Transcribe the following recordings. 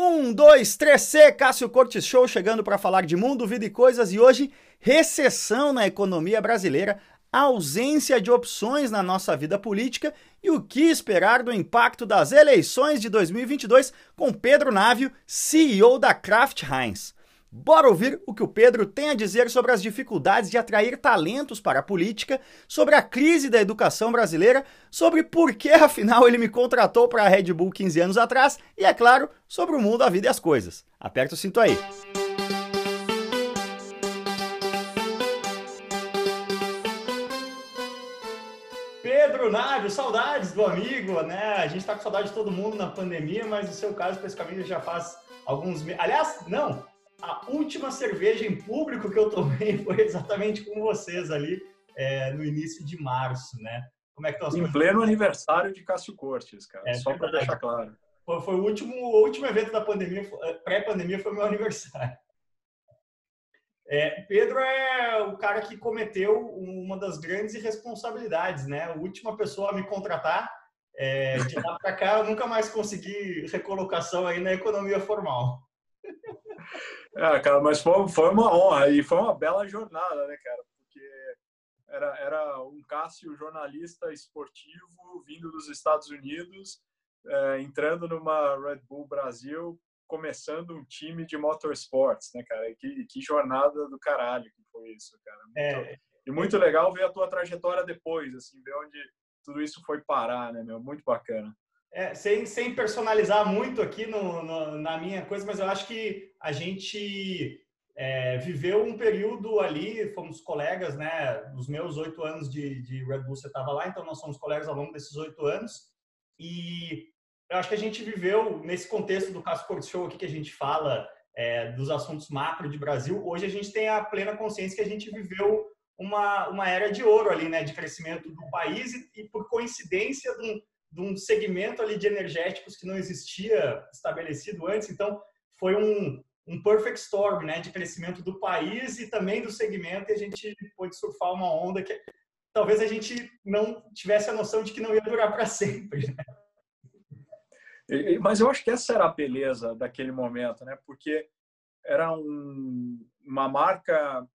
Um, dois, três, C, Cássio Cortes Show chegando para falar de mundo, vida e coisas e hoje recessão na economia brasileira, ausência de opções na nossa vida política e o que esperar do impacto das eleições de 2022 com Pedro Návio, CEO da Kraft Heinz. Bora ouvir o que o Pedro tem a dizer sobre as dificuldades de atrair talentos para a política, sobre a crise da educação brasileira, sobre por que afinal ele me contratou para a Red Bull 15 anos atrás e, é claro, sobre o mundo, a vida e as coisas. Aperta o cinto aí. Pedro Návio, saudades do amigo, né? A gente está com saudade de todo mundo na pandemia, mas no seu caso, especificamente, já faz alguns meses. Aliás, não, a última cerveja em público que eu tomei foi exatamente com vocês ali é, no início de março, né? Como é que estão as Em coisas? pleno aniversário de Cássio Cortes, cara. É, só para deixar claro. Foi, foi, o último, o último evento da pandemia, é, pré-pandemia, foi meu aniversário. É, Pedro é o cara que cometeu uma das grandes irresponsabilidades, né? A última pessoa a me contratar. É, de lá para cá, eu nunca mais consegui recolocação aí na economia formal. É, cara, mas foi, foi uma honra e foi uma bela jornada, né, cara? Porque era, era um Cássio jornalista esportivo vindo dos Estados Unidos, é, entrando numa Red Bull Brasil, começando um time de motorsports, né, cara? Que, que jornada do caralho que foi isso, cara. Muito, é, e muito legal ver a tua trajetória depois, assim, ver onde tudo isso foi parar, né, meu? Muito bacana. É, sem, sem personalizar muito aqui no, no, na minha coisa, mas eu acho que a gente é, viveu um período ali, fomos colegas, né? Nos meus oito anos de, de Red Bull, você estava lá, então nós somos colegas ao longo desses oito anos. E eu acho que a gente viveu, nesse contexto do Caso Sport Show aqui que a gente fala é, dos assuntos macro de Brasil, hoje a gente tem a plena consciência que a gente viveu uma, uma era de ouro ali, né? De crescimento do país e, e por coincidência, de um de um segmento ali de energéticos que não existia estabelecido antes. Então, foi um, um perfect storm, né, de crescimento do país e também do segmento, e a gente pôde surfar uma onda que talvez a gente não tivesse a noção de que não ia durar para sempre. Né? Mas eu acho que essa era a beleza daquele momento, né? Porque era um, uma marca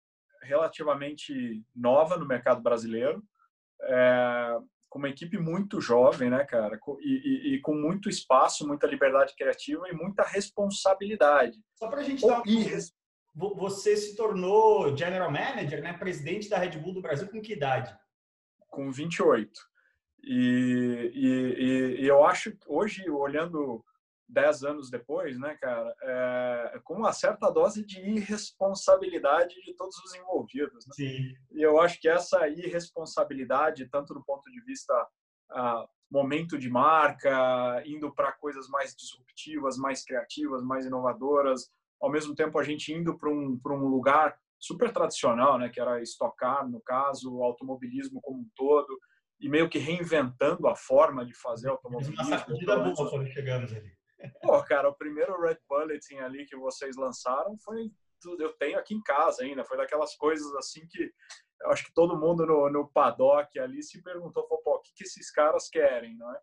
relativamente nova no mercado brasileiro. É, com uma equipe muito jovem, né, cara? E, e, e, com muito espaço, muita liberdade criativa e muita responsabilidade. Só para a gente dar uma... Você se tornou general manager, né? Presidente da Red Bull do Brasil com que idade? Com 28. E, e, e eu acho hoje, olhando dez anos depois, né, cara, é, com uma certa dose de irresponsabilidade de todos os envolvidos. Né? Sim. E eu acho que essa irresponsabilidade, tanto do ponto de vista ah, momento de marca, indo para coisas mais disruptivas, mais criativas, mais inovadoras, ao mesmo tempo a gente indo para um, um lugar super tradicional, né, que era estocar, no caso, o automobilismo como um todo, e meio que reinventando a forma de fazer automobilismo. Uma sacudida boa chegamos ali. Pô, cara, o primeiro Red Bulletin ali que vocês lançaram foi eu tenho aqui em casa ainda, foi daquelas coisas assim que eu acho que todo mundo no, no paddock ali se perguntou, pô, o que, que esses caras querem, não é?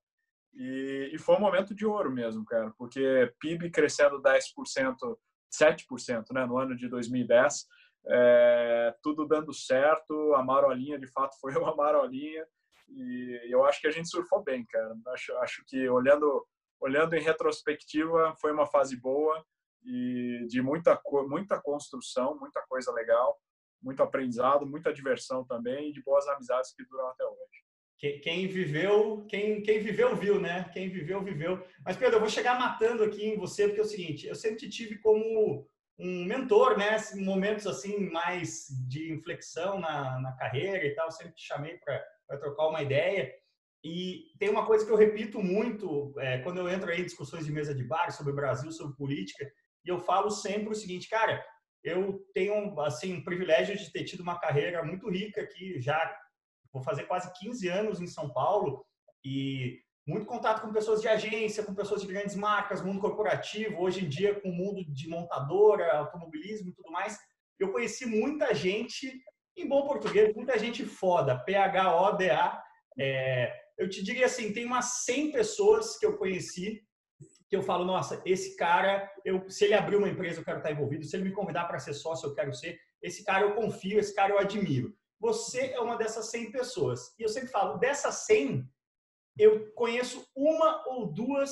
E, e, foi um momento de ouro mesmo, cara, porque PIB crescendo 10%, 7%, né, no ano de 2010, é, tudo dando certo, a marolinha de fato foi uma marolinha, e eu acho que a gente surfou bem, cara. Acho, acho que olhando olhando em retrospectiva, foi uma fase boa e de muita muita construção, muita coisa legal, muito aprendizado, muita diversão também e de boas amizades que duram até hoje. Quem viveu, quem, quem viveu, viu, né? Quem viveu, viveu. Mas, Pedro, eu vou chegar matando aqui em você, porque é o seguinte, eu sempre te tive como um mentor, né? Momentos assim, mais de inflexão na, na carreira e tal, sempre te chamei para trocar uma ideia. E tem uma coisa que eu repito muito é, quando eu entro em discussões de mesa de bar sobre o Brasil, sobre política, e eu falo sempre o seguinte, cara, eu tenho assim um privilégio de ter tido uma carreira muito rica aqui, já vou fazer quase 15 anos em São Paulo e muito contato com pessoas de agência, com pessoas de grandes marcas, mundo corporativo, hoje em dia com o mundo de montadora, automobilismo e tudo mais. Eu conheci muita gente, em bom português, muita gente foda, P-H-O-D-A, é, eu te diria assim, tem umas 100 pessoas que eu conheci que eu falo, nossa, esse cara, eu, se ele abrir uma empresa, eu quero estar envolvido, se ele me convidar para ser sócio, eu quero ser, esse cara eu confio, esse cara eu admiro. Você é uma dessas 100 pessoas. E eu sempre falo, dessas 100, eu conheço uma ou duas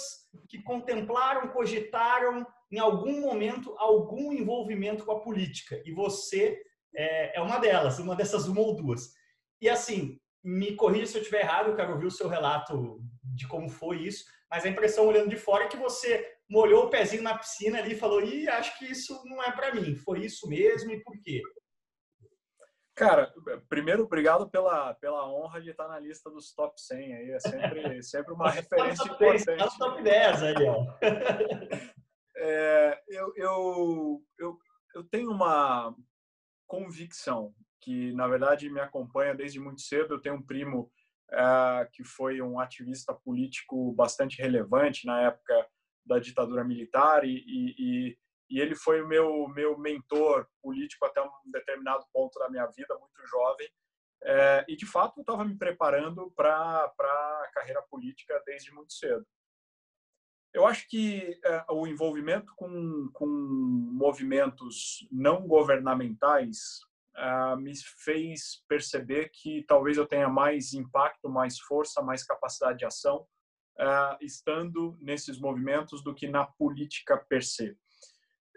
que contemplaram, cogitaram em algum momento algum envolvimento com a política. E você é, é uma delas, uma dessas uma ou duas. E assim, me corrija se eu estiver errado, eu quero ouvir o seu relato de como foi isso, mas a impressão olhando de fora é que você molhou o pezinho na piscina ali e falou: "Ih, acho que isso não é para mim". Foi isso mesmo e por quê? Cara, primeiro, obrigado pela, pela honra de estar na lista dos top 100 aí. É sempre, sempre uma referência importante. 10, tá top 10 aí, ó. É, eu, eu, eu, eu tenho uma convicção que, na verdade, me acompanha desde muito cedo. Eu tenho um primo é, que foi um ativista político bastante relevante na época da ditadura militar e, e, e ele foi o meu meu mentor político até um determinado ponto da minha vida, muito jovem. É, e de fato eu estava me preparando para a carreira política desde muito cedo. Eu acho que é, o envolvimento com, com movimentos não governamentais é, me fez perceber que talvez eu tenha mais impacto, mais força, mais capacidade de ação é, estando nesses movimentos do que na política per se.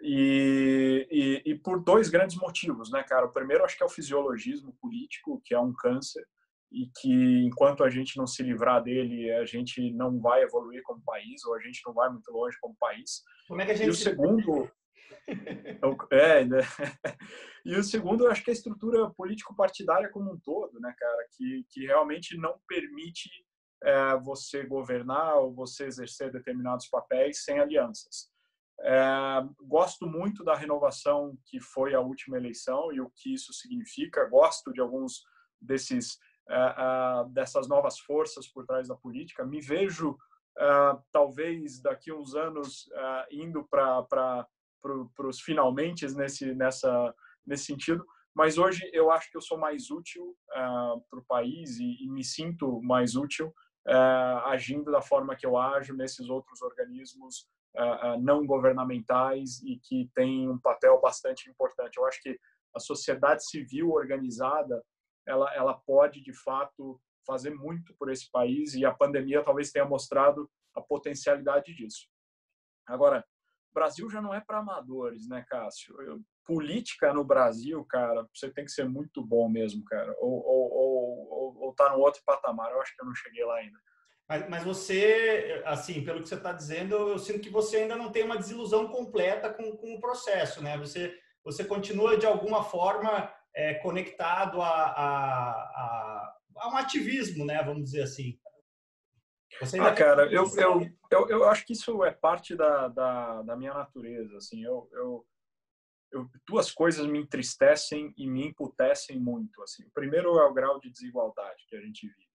E, e, e, por dois grandes motivos, né, cara? O primeiro, acho que é o fisiologismo político, que é um câncer, e que enquanto a gente não se livrar dele, a gente não vai evoluir como país, ou a gente não vai muito longe como país. Como é que a gente. E o segundo. É, né? E o segundo, eu acho que é a estrutura político-partidária como um todo, né, cara? Que, que realmente não permite é, você governar ou você exercer determinados papéis sem alianças. É, gosto muito da renovação que foi a última eleição e o que isso significa. Gosto de alguns desses é, é, dessas novas forças por trás da política. Me vejo é, talvez daqui a uns anos é, indo para para os finalmente nesse nessa nesse sentido. Mas hoje eu acho que eu sou mais útil é, para o país e, e, me sinto mais útil agindo da forma que eu ajo nesses outros organismos não governamentais e que têm um papel bastante importante. Eu acho que a sociedade civil organizada ela, ela pode de fato fazer muito por esse país e a pandemia talvez tenha mostrado a potencialidade disso. Agora, Brasil já não é para amadores, né, Cássio? Eu, política no Brasil, cara, você tem que ser muito bom mesmo, cara. Ou, ou, ou, ou, tá no outro patamar. Eu acho que eu não cheguei lá ainda. Mas, mas você, assim, pelo que você está dizendo, eu sinto que você ainda não tem uma desilusão completa com, com o processo, né? Você, você continua, de alguma forma, é, conectado a, a, a, a, um ativismo, né? Vamos dizer assim. Ah, cara, eu, eu, eu, eu, acho que isso é parte da, da, da minha natureza, assim. Eu, eu, eu, duas coisas me entristecem e me emputecem muito, assim. O primeiro é o grau de desigualdade que a gente vive.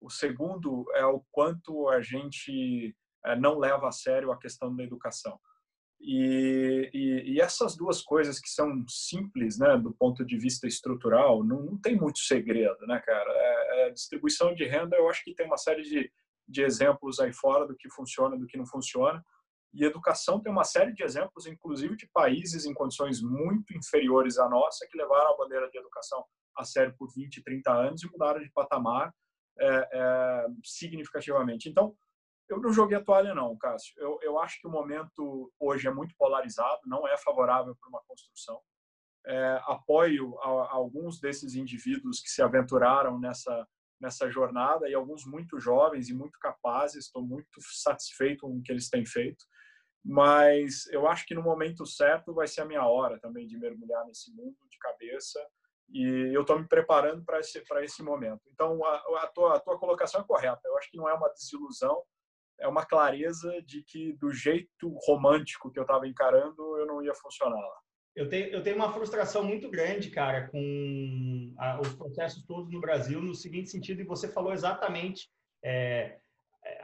O segundo é o quanto a gente eh, não leva a sério a questão da educação. E, e, e, essas duas coisas que são simples, né, do ponto de vista estrutural, não, não tem muito segredo, né, cara? É, é, distribuição de renda, eu acho que tem uma série de, de exemplos aí fora do que funciona, do que não funciona. E educação tem uma série de exemplos, inclusive de países em condições muito inferiores à nossa, que levaram a bandeira de educação a sério por 20, 30 anos e mudaram de patamar é, é, significativamente. Então, eu não joguei a toalha, não, Cássio. Eu, eu acho que o momento hoje é muito polarizado, não é favorável para uma construção. É, apoio a, a alguns desses indivíduos que se aventuraram nessa nessa jornada e alguns muito jovens e muito capazes. Estou muito satisfeito com o que eles têm feito, mas eu acho que no momento certo vai ser a minha hora também de mergulhar nesse mundo de cabeça e eu estou me preparando para esse para esse momento. Então a, a, tua, a tua colocação é correta. Eu acho que não é uma desilusão, é uma clareza de que do jeito romântico que eu estava encarando eu não ia funcionar lá. Eu tenho, eu tenho uma frustração muito grande, cara, com a, os processos todos no Brasil, no seguinte sentido, e você falou exatamente. É,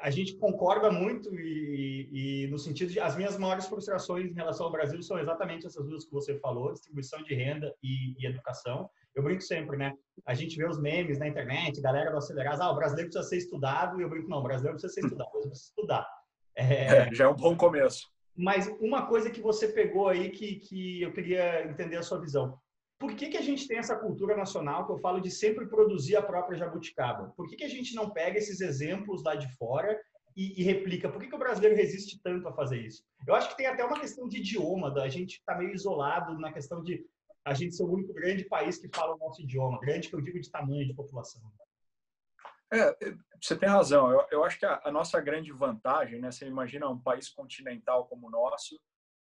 a gente concorda muito e, e, no sentido de as minhas maiores frustrações em relação ao Brasil são exatamente essas duas que você falou, distribuição de renda e, e educação. Eu brinco sempre, né? A gente vê os memes na internet, galera do acelerar, ah, o brasileiro precisa ser estudado, e eu brinco, não, o brasileiro precisa ser estudado, precisa estudar. É, já é um bom começo. Mas uma coisa que você pegou aí que, que eu queria entender a sua visão. Por que, que a gente tem essa cultura nacional que eu falo de sempre produzir a própria jabuticaba? Por que, que a gente não pega esses exemplos lá de fora e, e replica? Por que, que o brasileiro resiste tanto a fazer isso? Eu acho que tem até uma questão de idioma, da gente estar tá meio isolado na questão de a gente ser o único grande país que fala o nosso idioma. Grande que eu digo de tamanho de população. É, você tem razão. Eu, eu acho que a, a, nossa grande vantagem, né? Você imagina um país continental como o nosso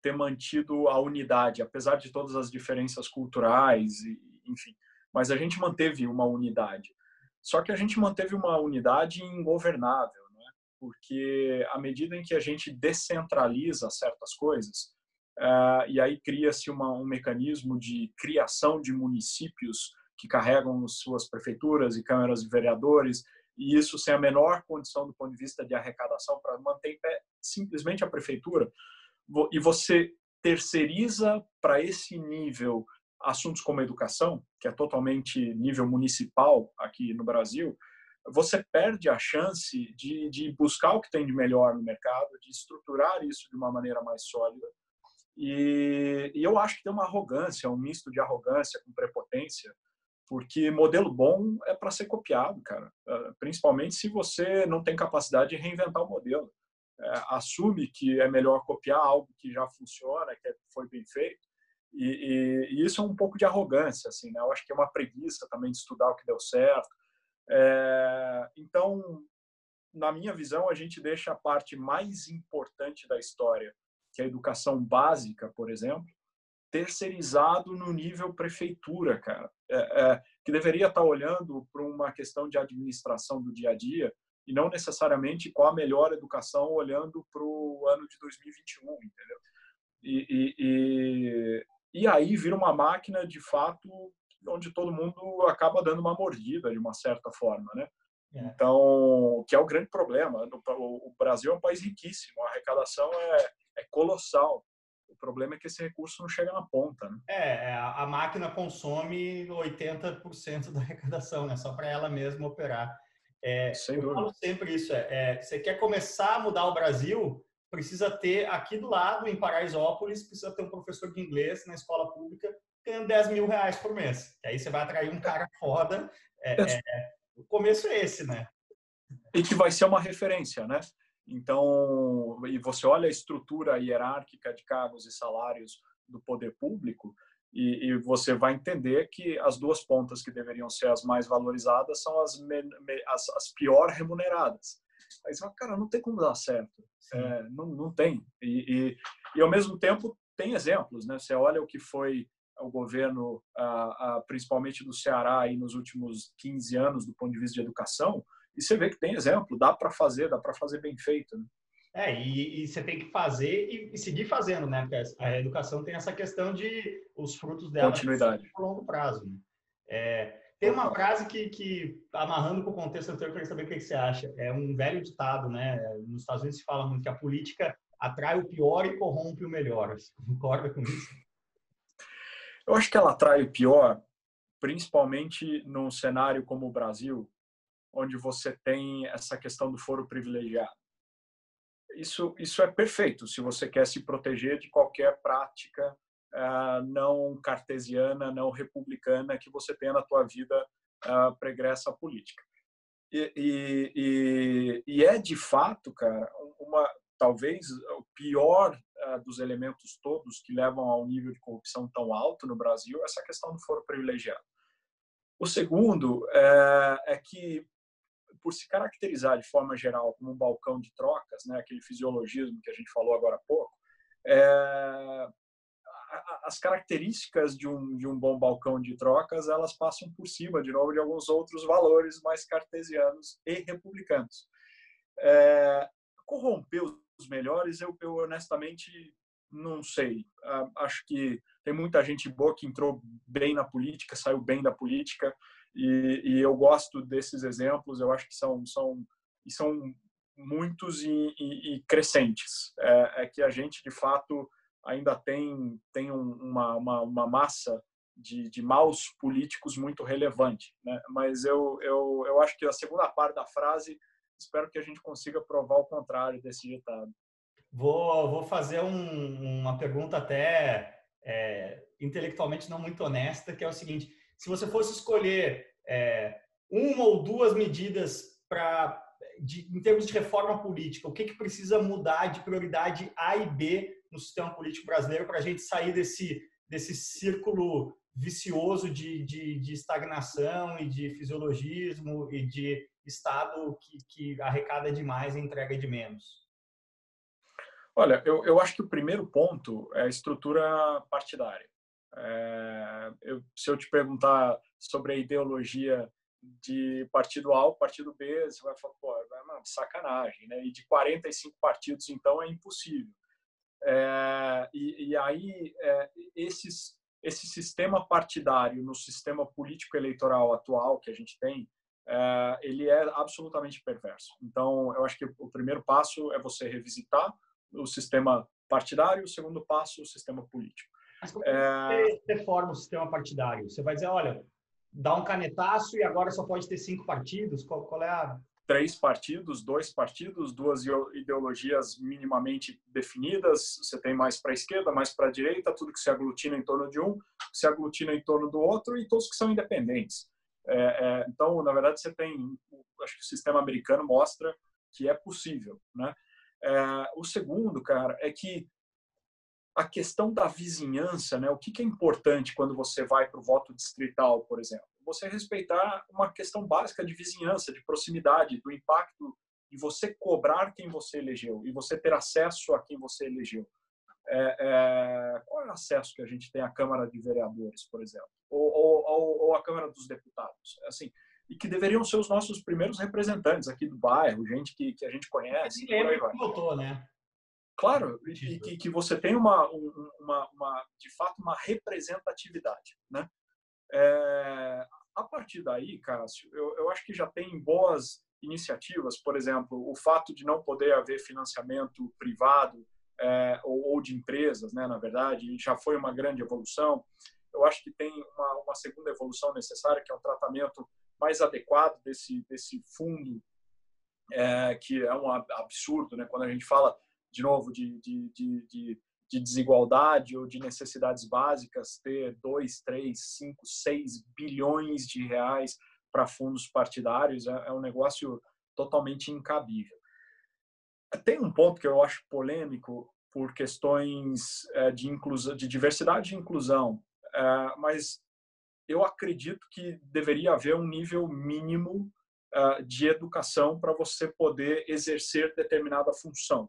ter mantido a unidade, apesar de todas as diferenças culturais, e, enfim. Mas a gente manteve uma unidade. Só que a gente manteve uma unidade ingovernável, né? Porque à medida em que a gente descentraliza certas coisas, uh, e aí cria-se um mecanismo de criação de municípios que carregam suas prefeituras e câmaras de vereadores, e isso sem a menor condição do ponto de vista de arrecadação para manter em pé simplesmente a prefeitura, e você terceiriza para esse nível assuntos como educação, que é totalmente nível municipal aqui no Brasil, você perde a chance de, de buscar o que tem de melhor no mercado, de estruturar isso de uma maneira mais sólida. E, e eu acho que tem uma arrogância, um misto de arrogância com prepotência, porque modelo bom é para ser copiado, cara. Ah, principalmente se você não tem capacidade de reinventar o modelo. É, assume que é melhor copiar algo que já funciona, que foi bem feito. E, e, e, isso é um pouco de arrogância, assim, né? Eu acho que é uma preguiça também de estudar o que deu certo. É, então, na minha visão, a gente deixa a parte mais importante da história, que é a educação básica, por exemplo, terceirizado no nível prefeitura, cara, é, é, que deveria estar olhando para uma questão de administração do dia a dia e não necessariamente qual a melhor educação olhando para o ano de 2021, entendeu? E, e, e, e, aí vira uma máquina de fato onde todo mundo acaba dando uma mordida de uma certa forma, né? É. Então, que é o grande problema. O Brasil é um país riquíssimo, a arrecadação é, é colossal. O problema é que esse recurso não chega na ponta. Né? É, é a máquina consome 80% da arrecadação, né? Só para ela mesma operar. É, Sem eu falo sempre isso. É, é, você quer começar a mudar o Brasil, precisa ter aqui do lado, em Paraisópolis, precisa ter um professor de inglês na escola pública ganhando 10 mil reais por mês. Que aí você vai atrair um cara foda. É, é, o começo é esse, né? E que vai ser uma referência, né? Então, e você olha a estrutura hierárquica de cargos e salários do poder público, e, e, você vai entender que as duas pontas que deveriam ser as mais valorizadas são as, me, me, as, as, pior remuneradas. Aí você fala, cara, não tem como dar certo. É, não, não tem. E, e, e, ao mesmo tempo, tem exemplos. Né? Você olha o que foi o governo, ah, ah, principalmente do Ceará, aí nos últimos 15 anos, do ponto de vista de educação, e você vê que tem exemplo, dá para fazer, dá para fazer bem feito. Né? É, e, e, você tem que fazer e, e, seguir fazendo, né? Porque a educação tem essa questão de os frutos dela Continuidade. a longo prazo. Né? É, tem uma frase que, que amarrando com o contexto anterior, eu queria saber o que você acha. É um velho ditado, né? Nos Estados Unidos se fala muito que a política atrai o pior e corrompe o melhor. Você concorda com isso? Eu acho que ela atrai o pior, principalmente num cenário como o Brasil, onde você tem essa questão do foro privilegiado. Isso, isso é perfeito se você quer se proteger de qualquer prática uh, não cartesiana, não republicana que você tenha na tua vida uh, pregressa política. E, e, e, e, é de fato, cara, uma talvez o pior uh, dos elementos todos que levam ao nível de corrupção tão alto no Brasil essa questão do foro privilegiado. O segundo é, é que por se caracterizar de forma geral como um balcão de trocas, né, aquele fisiologismo que a gente falou agora há pouco, é, as características de um, de um bom balcão de trocas elas passam por cima, de novo, de alguns outros valores mais cartesianos e republicanos. É, corromper os melhores, eu, eu honestamente não sei. Acho que tem muita gente boa que entrou bem na política, saiu bem da política. E, e, eu gosto desses exemplos, eu acho que são, são, são muitos e, e, e crescentes. É, é, que a gente, de fato, ainda tem, tem uma, uma, uma massa de, de maus políticos muito relevante. Né? Mas eu, eu, eu acho que a segunda parte da frase espero que a gente consiga provar o contrário desse ditado. Vou, vou fazer um, uma pergunta até é, intelectualmente não muito honesta, que é o seguinte: se você fosse escolher é, uma ou duas medidas para em termos de reforma política, o que, que precisa mudar de prioridade A e B no sistema político brasileiro para a gente sair desse, desse círculo vicioso de, de, de, estagnação e de fisiologismo e de Estado que, que arrecada demais e entrega de menos? Olha, eu, eu acho que o primeiro ponto é a estrutura partidária. É, eu, se eu te perguntar sobre a ideologia de partido A ou partido B, você vai falar, pô, é uma sacanagem, né? E de 45 partidos, então, é impossível. É, e, e, aí, é, esses, esse sistema partidário no sistema político eleitoral atual que a gente tem, é, ele é absolutamente perverso. Então, eu acho que o primeiro passo é você revisitar o sistema partidário, o segundo passo, o sistema político. Mas como é... você reforma o sistema partidário? Você vai dizer, olha, dá um canetaço e agora só pode ter cinco partidos? Qual, qual é a três partidos, dois partidos, duas ideologias minimamente definidas. Você tem mais para a esquerda, mais para a direita, tudo que se aglutina em torno de um, se aglutina em torno do outro e todos que são independentes. É, é, então, na verdade, você tem, acho que o sistema americano mostra que é possível, né? É, o segundo, cara, é que a questão da vizinhança, né? O que, que é importante quando você vai para o voto distrital, por exemplo? Você respeitar uma questão básica de vizinhança, de proximidade, do impacto de você cobrar quem você elegeu e você ter acesso a quem você elegeu. É, é, qual é o acesso que a gente tem à Câmara de Vereadores, por exemplo, ou, ou, ou à Câmara dos Deputados? Assim, e que deveriam ser os nossos primeiros representantes aqui do bairro, gente que, que a gente conhece. Lembra que votou, né? Claro, e que, que você tem uma, uma, uma, de fato, uma representatividade, né? É, a partir daí, Cássio, eu, eu acho que já tem boas iniciativas, por exemplo, o fato de não poder haver financiamento privado é, ou, ou, de empresas, né, na verdade, já foi uma grande evolução. Eu acho que tem uma, uma segunda evolução necessária, que é um tratamento mais adequado desse, desse fundo, é, que é um absurdo, né, quando a gente fala de novo, de, de, de, de, de desigualdade ou de necessidades básicas, ter 2, 3, 5, 6 bilhões de reais para fundos partidários é, é um negócio totalmente incabível. Tem um ponto que eu acho polêmico por questões é, de inclusão, de diversidade e inclusão, mas eu acredito que deveria haver um nível mínimo é, de educação para você poder exercer determinada função.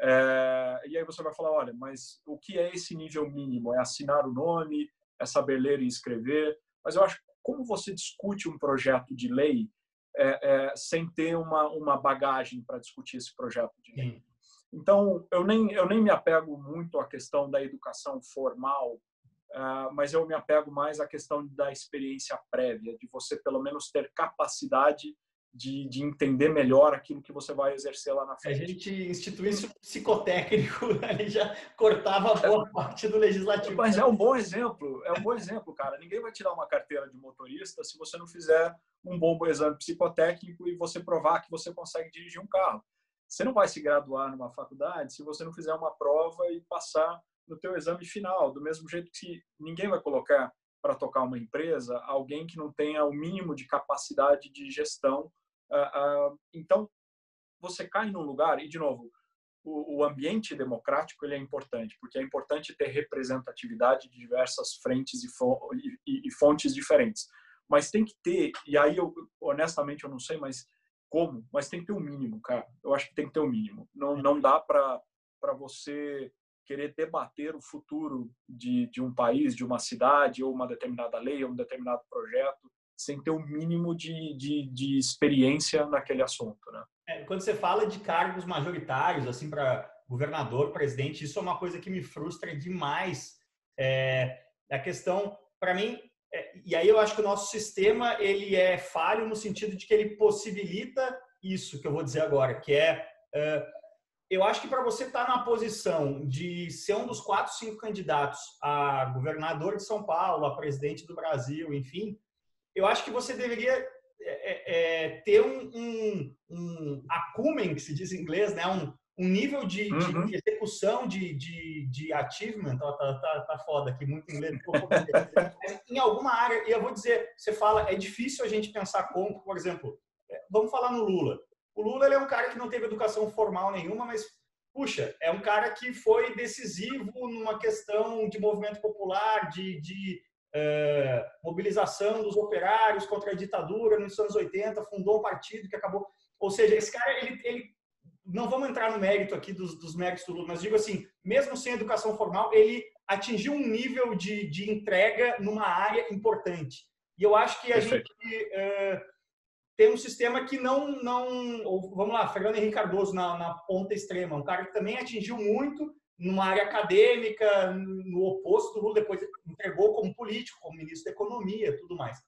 É, e aí você vai falar, olha, mas o que é esse nível mínimo? É assinar o nome, é saber ler e escrever. Mas eu acho que como você discute um projeto de lei é, é, sem ter uma, uma bagagem para discutir esse projeto de lei? Sim. Então, eu nem, eu nem me apego muito à questão da educação formal, uh, mas eu me apego mais à questão da experiência prévia, de você pelo menos ter capacidade de, de, entender melhor aquilo que você vai exercer lá na frente. A gente instituísse um psicotécnico, aí já cortava boa parte do legislativo. Mas é um bom exemplo, é um bom exemplo, cara. Ninguém vai tirar uma carteira de motorista se você não fizer um bom exame psicotécnico e você provar que você consegue dirigir um carro. Você não vai se graduar numa faculdade se você não fizer uma prova e passar no teu exame final. Do mesmo jeito que ninguém vai colocar para tocar uma empresa alguém que não tenha o mínimo de capacidade de gestão então, você cai num lugar, e de novo, o, ambiente democrático ele é importante, porque é importante ter representatividade de diversas frentes e, fontes diferentes. Mas tem que ter, e aí eu honestamente eu não sei, mas como, mas tem que ter o um mínimo, cara. Eu acho que tem que ter o um mínimo. Não, não dá para você querer debater o futuro de, de um país, de uma cidade, ou uma determinada lei, ou um determinado projeto, sem ter o um mínimo de, de, de, experiência naquele assunto, né? É, quando você fala de cargos majoritários, assim, para governador, presidente, isso é uma coisa que me frustra demais. É, a questão, para mim, é, e aí eu acho que o nosso sistema ele é falho no sentido de que ele possibilita isso que eu vou dizer agora, que é, é eu acho que para você estar tá na posição de ser um dos quatro, cinco candidatos a governador de São Paulo, a presidente do Brasil, enfim, eu acho que você deveria é, é, ter um, um, um acumen, que se diz em inglês, né? um, um nível de, uhum. de execução, de, de, de achievement, tá, tá, tá, tá foda aqui, muito inglês. em alguma área, e eu vou dizer, você fala, é difícil a gente pensar como, por exemplo, é, vamos falar no Lula. O Lula é um cara que não teve educação formal nenhuma, mas, puxa, é um cara que foi decisivo numa questão de movimento popular, de, de é, mobilização dos operários contra a ditadura nos anos 80, fundou um partido que acabou. Ou seja, esse cara, ele, ele não vamos entrar no mérito aqui dos, dos méritos do Lula, mas digo assim, mesmo sem educação formal, ele atingiu um nível de, de entrega numa área importante. E eu acho que a Perfeito. gente uh, tem um sistema que não, não vamos lá, Fernando Henrique Cardoso na, na ponta extrema, um cara que também atingiu muito numa área acadêmica, no oposto do Lula, depois entregou como político, como ministro da Economia, tudo mais.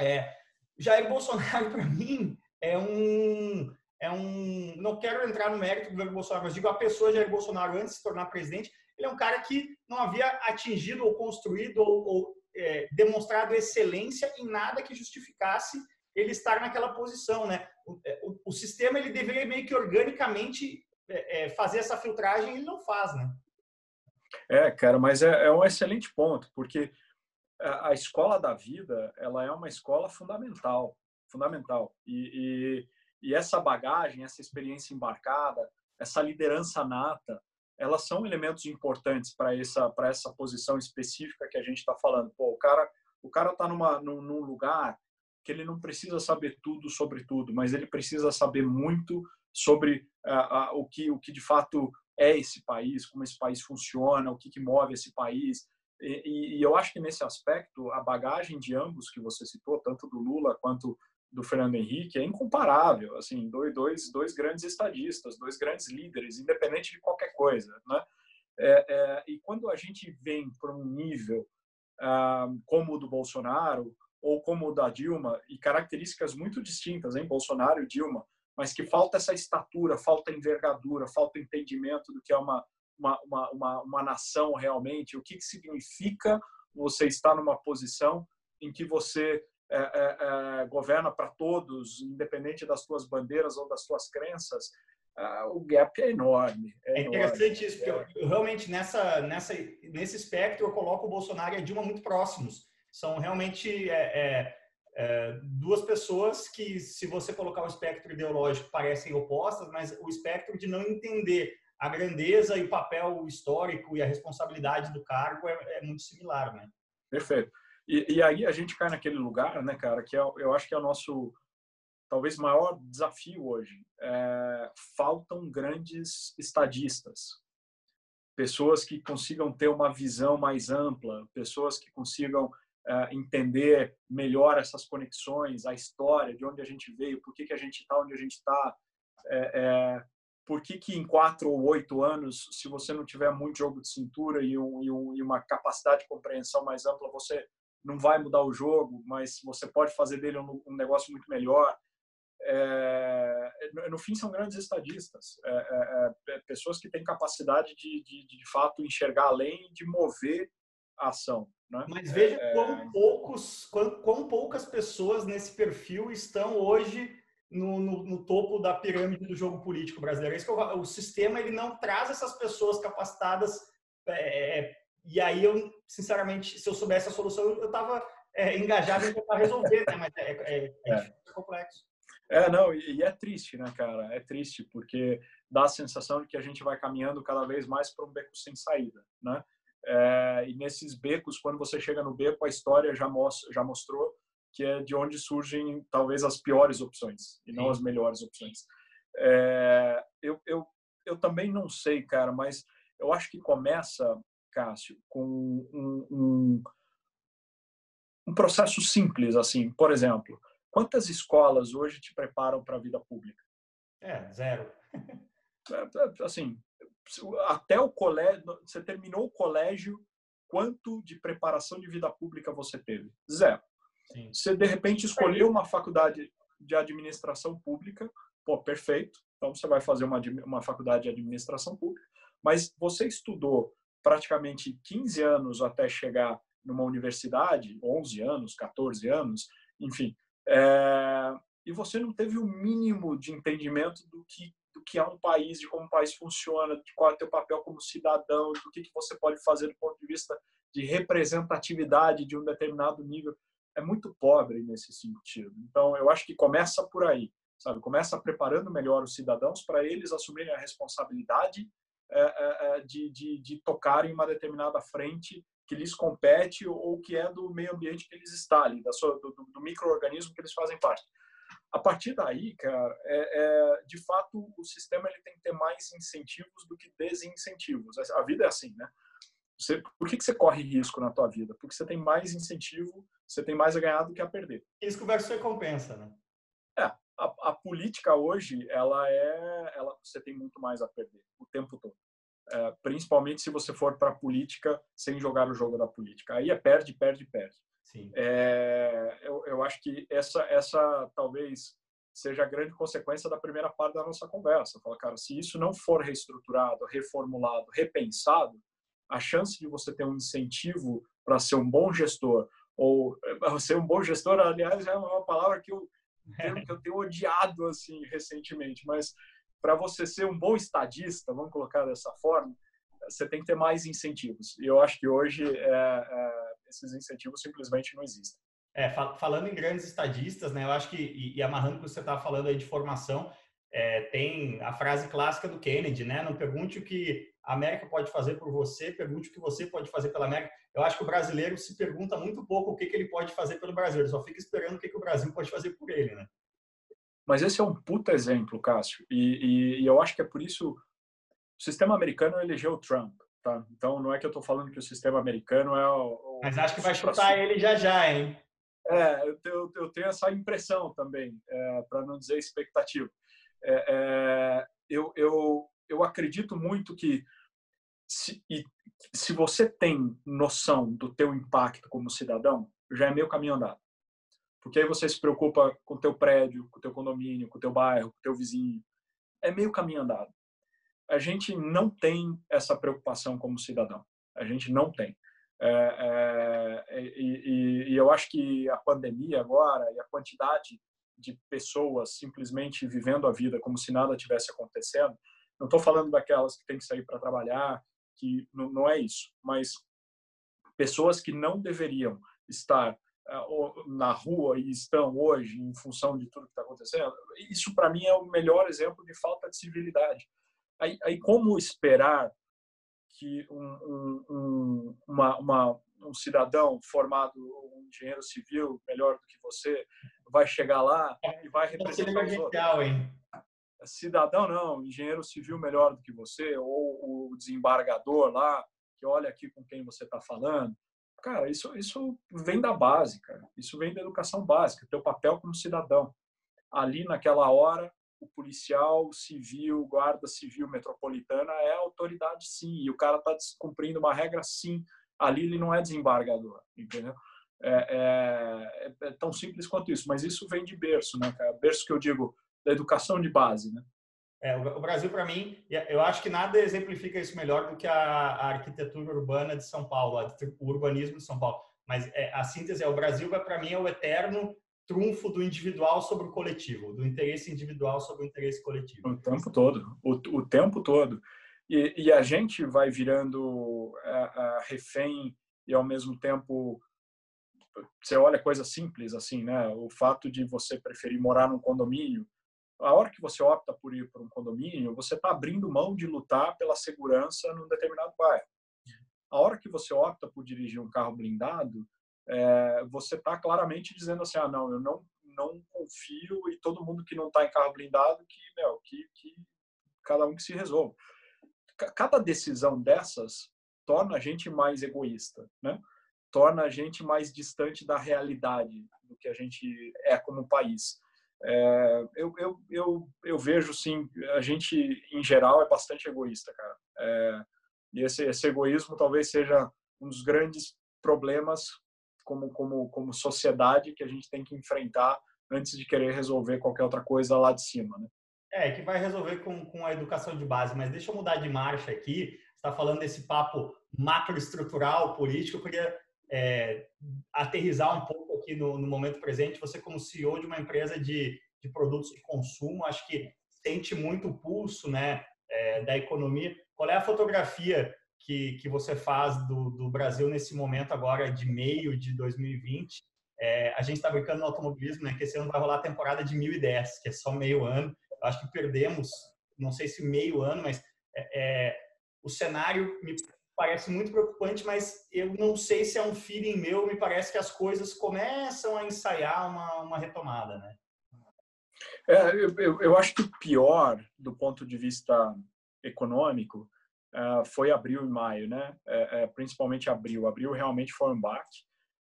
É, Jair Bolsonaro, para mim, é um é um. Não quero entrar no mérito do Jair Bolsonaro, mas digo a pessoa Jair Bolsonaro antes de se tornar presidente, ele é um cara que não havia atingido ou construído ou, ou é, demonstrado excelência em nada que justificasse ele estar naquela posição, né? O, é, o, o sistema ele deveria meio que organicamente é, é, fazer essa filtragem, ele não faz, né? É, cara, mas é, é um excelente ponto, porque a, a, escola da vida, ela é uma escola fundamental, fundamental. E, e e essa bagagem, essa experiência embarcada, essa liderança nata, elas são elementos importantes para essa para essa posição específica que a gente está falando. Pô, o cara o cara está numa num, num, lugar que ele não precisa saber tudo sobre tudo, mas ele precisa saber muito sobre uh, uh, o que o que de fato é esse país, como esse país funciona, o que, que move esse país. E, e, eu acho que nesse aspecto a bagagem de ambos que você citou, tanto do Lula quanto do Fernando Henrique é incomparável, assim, dois, dois, dois grandes estadistas, dois grandes líderes, independente de qualquer coisa, né? É, é, e quando a gente vem para um nível ah, como o do Bolsonaro ou como o da Dilma, e características muito distintas, em Bolsonaro e Dilma, mas que falta essa estatura, falta envergadura, falta entendimento do que é uma, uma, uma, uma, uma nação realmente, o que, que significa você estar numa posição em que você é, é, é, governa para todos, independente das suas bandeiras ou das suas crenças, é, o gap é enorme. É, é interessante isso, porque eu, eu, realmente nessa, nessa, nesse espectro eu coloco o Bolsonaro e a Dilma muito próximos. São realmente é, duas pessoas que, se você colocar o espectro ideológico, parecem opostas, mas o espectro de não entender a grandeza e o papel histórico e a responsabilidade do cargo é, é muito similar, né? Perfeito. E, e, aí a gente cai naquele lugar, né, cara, que é, eu acho que é o nosso talvez maior desafio hoje. É, faltam grandes estadistas, pessoas que consigam ter uma visão mais ampla, pessoas que consigam entender melhor essas conexões, a história, de onde a gente veio, por que, que a gente está onde a gente está, é, é, por que, que em quatro ou oito anos, se você não tiver muito jogo de cintura e, um, e, um, e uma capacidade de compreensão mais ampla, você não vai mudar o jogo, mas você pode fazer dele um, um negócio muito melhor. É, no fim, são grandes estadistas, é, é, é, pessoas que têm capacidade de, de, de, fato, enxergar além de mover a ação. Né? Mas veja é, quão, poucos, quão, quão, poucas pessoas nesse perfil estão hoje no, no, no, topo da pirâmide do jogo político brasileiro. É eu, o sistema ele não traz essas pessoas capacitadas é, e aí eu, sinceramente, se eu soubesse a solução, eu estava é, engajado em tentar resolver, né? Mas é, é, é, é. é complexo. É, não, e, é triste, né, cara? É triste, porque dá a sensação de que a gente vai caminhando cada vez mais para um beco sem saída, né? É, e nesses becos, quando você chega no beco, a história já, mostra, já mostrou que é de onde surgem talvez as piores opções e não Sim. as melhores opções. É, eu, eu, eu também não sei, cara, mas eu acho que começa Cássio, com um, um, um processo simples, assim. Por exemplo, quantas escolas hoje te preparam para a vida pública? É, zero. É, é, assim, até o colégio, você terminou o colégio, quanto de preparação de vida pública você teve? Zero. Sim. Você, de repente, escolheu uma faculdade de administração pública, pô, perfeito, então você vai fazer uma, uma faculdade de administração pública, mas você estudou praticamente 15 anos até chegar numa universidade, 11 anos, 14 anos, enfim, É, e você não teve o mínimo de entendimento do que que é um país, de como o país funciona, de qual é o teu papel como cidadão, do que, que você pode fazer do ponto de vista de representatividade de um determinado nível. É muito pobre nesse sentido. Então, eu acho que começa por aí, sabe? Começa preparando melhor os cidadãos para eles assumirem a responsabilidade é, é, de, de, de tocarem uma determinada frente que lhes compete ou que é do meio ambiente que eles estão ali, da sua, do, do microorganismo que eles fazem parte. A partir daí, cara, é, é, de fato o sistema ele tem que ter mais incentivos do que desincentivos. A vida é assim, né? Você, por que, que você corre risco na tua vida? Porque você tem mais incentivo, você tem mais a ganhar do que a perder. Risco versus recompensa, né? É, a, a, política hoje, ela é, ela, você tem muito mais a perder o tempo todo. É, principalmente se você for para a política sem jogar o jogo da política. Aí é perde, perde, perde. É, eu, eu acho que essa, essa talvez seja a grande consequência da primeira parte da nossa conversa. Fala, cara, se isso não for reestruturado, reformulado, repensado, a chance de você ter um incentivo para ser um bom gestor, ou eh, ser um bom gestor, aliás, é uma palavra que eu, que eu tenho odiado assim recentemente, mas para você ser um bom estadista, vamos colocar dessa forma, você tem que ter mais incentivos. E eu acho que hoje é, esses incentivos simplesmente não existem. É, falando em grandes estadistas, né, eu acho que, e, e amarrando o que você estava falando aí de formação, é, tem a frase clássica do Kennedy, né? Não pergunte o que a América pode fazer por você, pergunte o que você pode fazer pela América. Eu acho que o brasileiro se pergunta muito pouco o que, que ele pode fazer pelo Brasil, ele só fica esperando o que, que o Brasil pode fazer por ele, né? Mas esse é um puta exemplo, Cássio, e, e, e eu acho que é por isso o sistema americano elegeu o Trump, tá? Então não é que eu estou falando que o sistema americano é o. Mas acho que vai chutar ele já já, hein? É, eu, eu, eu tenho essa impressão também, é, para não dizer expectativa. É, é, eu, eu, eu acredito muito que se, e, se você tem noção do teu impacto como cidadão, já é meio caminho andado. Porque aí você se preocupa com o teu prédio, com o teu condomínio, com o teu bairro, com o teu vizinho. É meio caminho andado a gente não tem essa preocupação como cidadão. A gente não tem. É, é, e, e, eu acho que a pandemia agora e a quantidade de pessoas simplesmente vivendo a vida como se nada tivesse acontecendo, não estou falando daquelas que têm que sair para trabalhar, que não, não é isso, mas pessoas que não deveriam estar é, na rua e estão hoje em função de tudo que está acontecendo, isso para mim é o melhor exemplo de falta de civilidade. Aí, aí como esperar que um, um, uma, uma, um cidadão formado, um engenheiro civil melhor do que você, vai chegar lá e vai representar os outros? Hein? Cidadão não, engenheiro civil melhor do que você, ou o desembargador lá, que olha aqui com quem você está falando. Cara, isso, isso vem da base, cara. Isso vem da educação básica, teu papel como cidadão. Ali naquela hora, o policial civil, guarda civil metropolitana é autoridade sim, e o cara está cumprindo uma regra sim, ali ele não é desembargador, entendeu? É, é, é, tão simples quanto isso, mas isso vem de berço, né, cara? Berço que eu digo, da educação de base, né? É, o Brasil, para mim, eu acho que nada exemplifica isso melhor do que a, a arquitetura urbana de São Paulo, o urbanismo de São Paulo. Mas é, a síntese é: o Brasil, para mim, é o eterno trunfo do individual sobre o coletivo, do interesse individual sobre o interesse coletivo. O tempo todo, o, o tempo todo. E, e, a gente vai virando a, a refém e ao mesmo tempo você olha coisa simples assim, né? O fato de você preferir morar num condomínio, a hora que você opta por ir para um condomínio, você está abrindo mão de lutar pela segurança num determinado bairro. A hora que você opta por dirigir um carro blindado, é, você está claramente dizendo assim, ah, não, eu não, não confio e todo mundo que não está em carro blindado, que, meu, que, que cada um que se resolva. Cada decisão dessas torna a gente mais egoísta, né? torna a gente mais distante da realidade do que a gente é como país. É, eu, eu, eu, eu vejo, sim, a gente, em geral, é bastante egoísta, cara. É, e esse, esse egoísmo talvez seja um dos grandes problemas como, como, como sociedade que a gente tem que enfrentar antes de querer resolver qualquer outra coisa lá de cima, né? É, que vai resolver com, com a educação de base. Mas deixa eu mudar de marcha aqui. Você está falando desse papo macroestrutural, político. Eu queria é, aterrizar um pouco aqui no, no, momento presente, você como CEO de uma empresa de, de produtos de consumo, acho que sente muito o pulso né, é, da economia. Qual é a fotografia que, que você faz do, do Brasil nesse momento agora de meio de 2020? É, a gente está brincando no automobilismo, né, que esse ano vai rolar a temporada de 1010, que é só meio ano. Eu acho que perdemos, não sei se meio ano, mas é, é o cenário me parece muito preocupante, mas eu não sei se é um feeling meu, me parece que as coisas começam a ensaiar uma, uma retomada, né? É, eu, eu, acho que o pior do ponto de vista econômico uh, foi abril e maio, né? É, é, principalmente abril. Abril realmente foi um baque.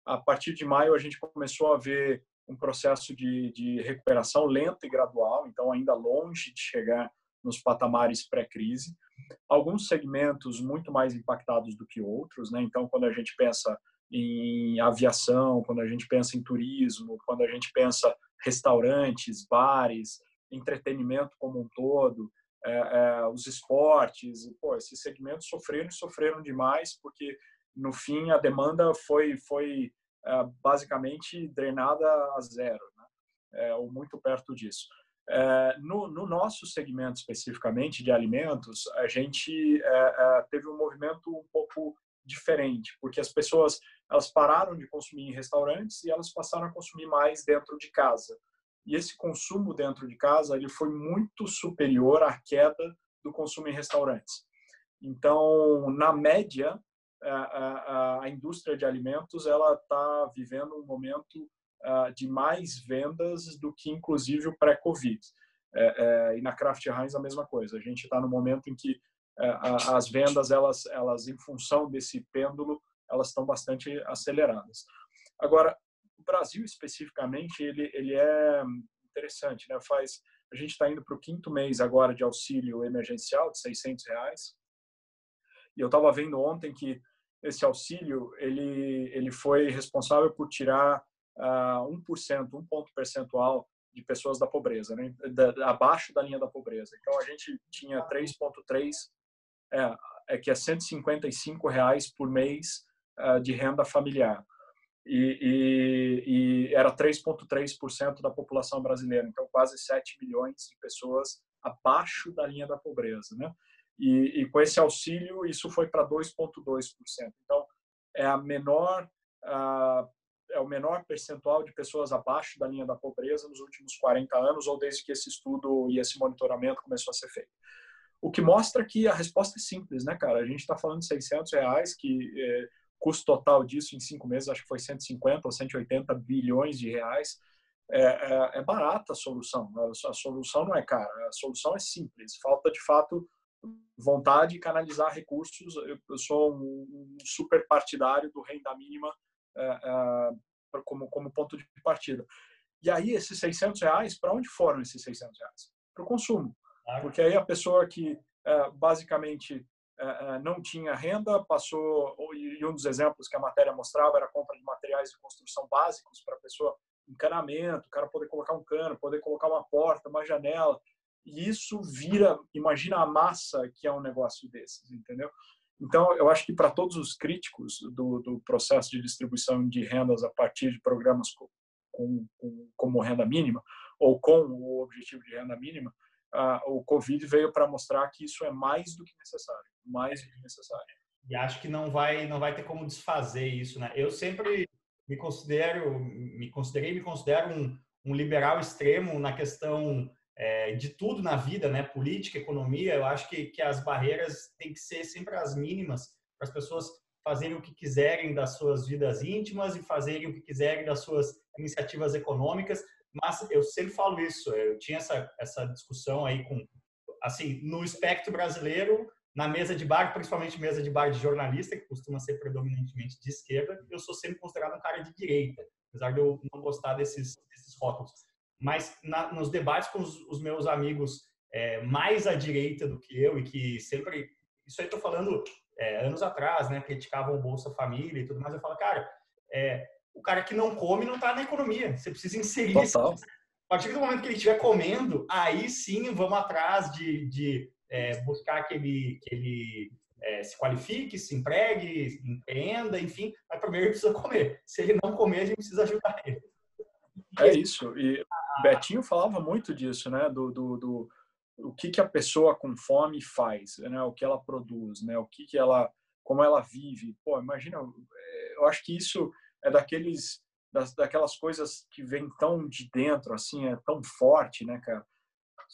A partir de maio a gente começou a ver um processo de, de recuperação lenta e gradual, então ainda longe de chegar nos patamares pré-crise. Alguns segmentos muito mais impactados do que outros, né? Então, quando a gente pensa em aviação, quando a gente pensa em turismo, quando a gente pensa restaurantes, bares, entretenimento como um todo, é, é, os esportes, pô, esses segmentos sofreram e sofreram demais porque no fim a demanda foi foi é, basicamente drenada a zero, né? É, ou muito perto disso. No, no, nosso segmento especificamente de alimentos, a gente teve um movimento um pouco diferente, porque as pessoas elas pararam de consumir em restaurantes e elas passaram a consumir mais dentro de casa. E esse consumo dentro de casa ele foi muito superior à queda do consumo em restaurantes. Então, na média, a, a, a indústria de alimentos ela está vivendo um momento de mais vendas do que inclusive o pré-Covid. É, é, e na Kraft Heinz a mesma coisa. A gente está no momento em que é, as vendas, elas, elas em função desse pêndulo, elas estão bastante aceleradas. Agora, Brasil especificamente, ele, ele é interessante, né? Faz, a gente está indo para o quinto mês agora de auxílio emergencial de 600 reais. E eu estava vendo ontem que esse auxílio ele ele foi responsável por tirar uh, 1%, um ponto percentual de pessoas da pobreza, né? Da, abaixo da linha da pobreza. Então a gente tinha 3,3 é, é que é 155 reais por mês uh, de renda familiar e, e, e era 3,3% da população brasileira, então quase 7 milhões de pessoas abaixo da linha da pobreza, né? E, e com esse auxílio isso foi para 2,2%. Então é a menor uh, é o menor percentual de pessoas abaixo da linha da pobreza nos últimos 40 anos ou desde que esse estudo e esse monitoramento começou a ser feito. O que mostra que a resposta é simples, né, cara? A gente está falando de 600 reais, que eh, custo total disso em cinco meses acho que foi 150 ou 180 bilhões de reais. É, é, é barata a solução. A solução não é cara, a solução é simples. Falta de fato vontade de canalizar recursos. Eu, sou um, super partidário do renda mínima é, é, como, como ponto de partida. E aí, esses 600 reais, para onde foram esses 600 reais? Para o consumo. Porque aí a pessoa que é, basicamente não tinha renda, passou, e um dos exemplos que a matéria mostrava era a compra de materiais de construção básicos para a pessoa, encanamento, o cara poder colocar um cano, poder colocar uma porta, uma janela, e isso vira, imagina a massa que é um negócio desses, entendeu? Então, eu acho que para todos os críticos do, do, processo de distribuição de rendas a partir de programas com, com, com, como renda mínima, ou com o objetivo de renda mínima, o Covid veio para mostrar que isso é mais do que necessário, mais do que necessário. E acho que não vai, não vai ter como desfazer isso, né? Eu sempre me considero, me considerei, me considero um, um liberal extremo na questão é, de tudo na vida, né? Política, economia. Eu acho que, que as barreiras têm que ser sempre as mínimas para as pessoas fazerem o que quiserem das suas vidas íntimas e fazerem o que quiserem das suas iniciativas econômicas. Mas eu sempre falo isso. Eu tinha essa essa discussão aí com assim no espectro brasileiro na mesa de bar, principalmente mesa de bar de jornalista, que costuma ser predominantemente de esquerda, eu sou sempre considerado um cara de direita, apesar de eu não gostar desses, desses rótulos mas na, nos debates com os, os meus amigos é, mais à direita do que eu e que sempre isso aí estou falando é, anos atrás, né, criticavam Bolsa Família e tudo mais, eu falo, cara, é, o cara que não come não está na economia, você precisa inserir Total. isso. A partir do momento que ele estiver comendo, aí sim vamos atrás de, de é, buscar que ele, que ele é, se qualifique, se empregue, empreenda, enfim. Mas primeiro ele precisa comer. Se ele não comer, a gente precisa ajudar ele. É isso. E Betinho falava muito disso, né? Do, do, do o que, que a pessoa com fome faz, né? O que ela produz, né? O que, que ela, como ela vive. Pô, imagina. Eu acho que isso é daqueles, das, daquelas coisas que vem tão de dentro, assim, é tão forte, né, cara?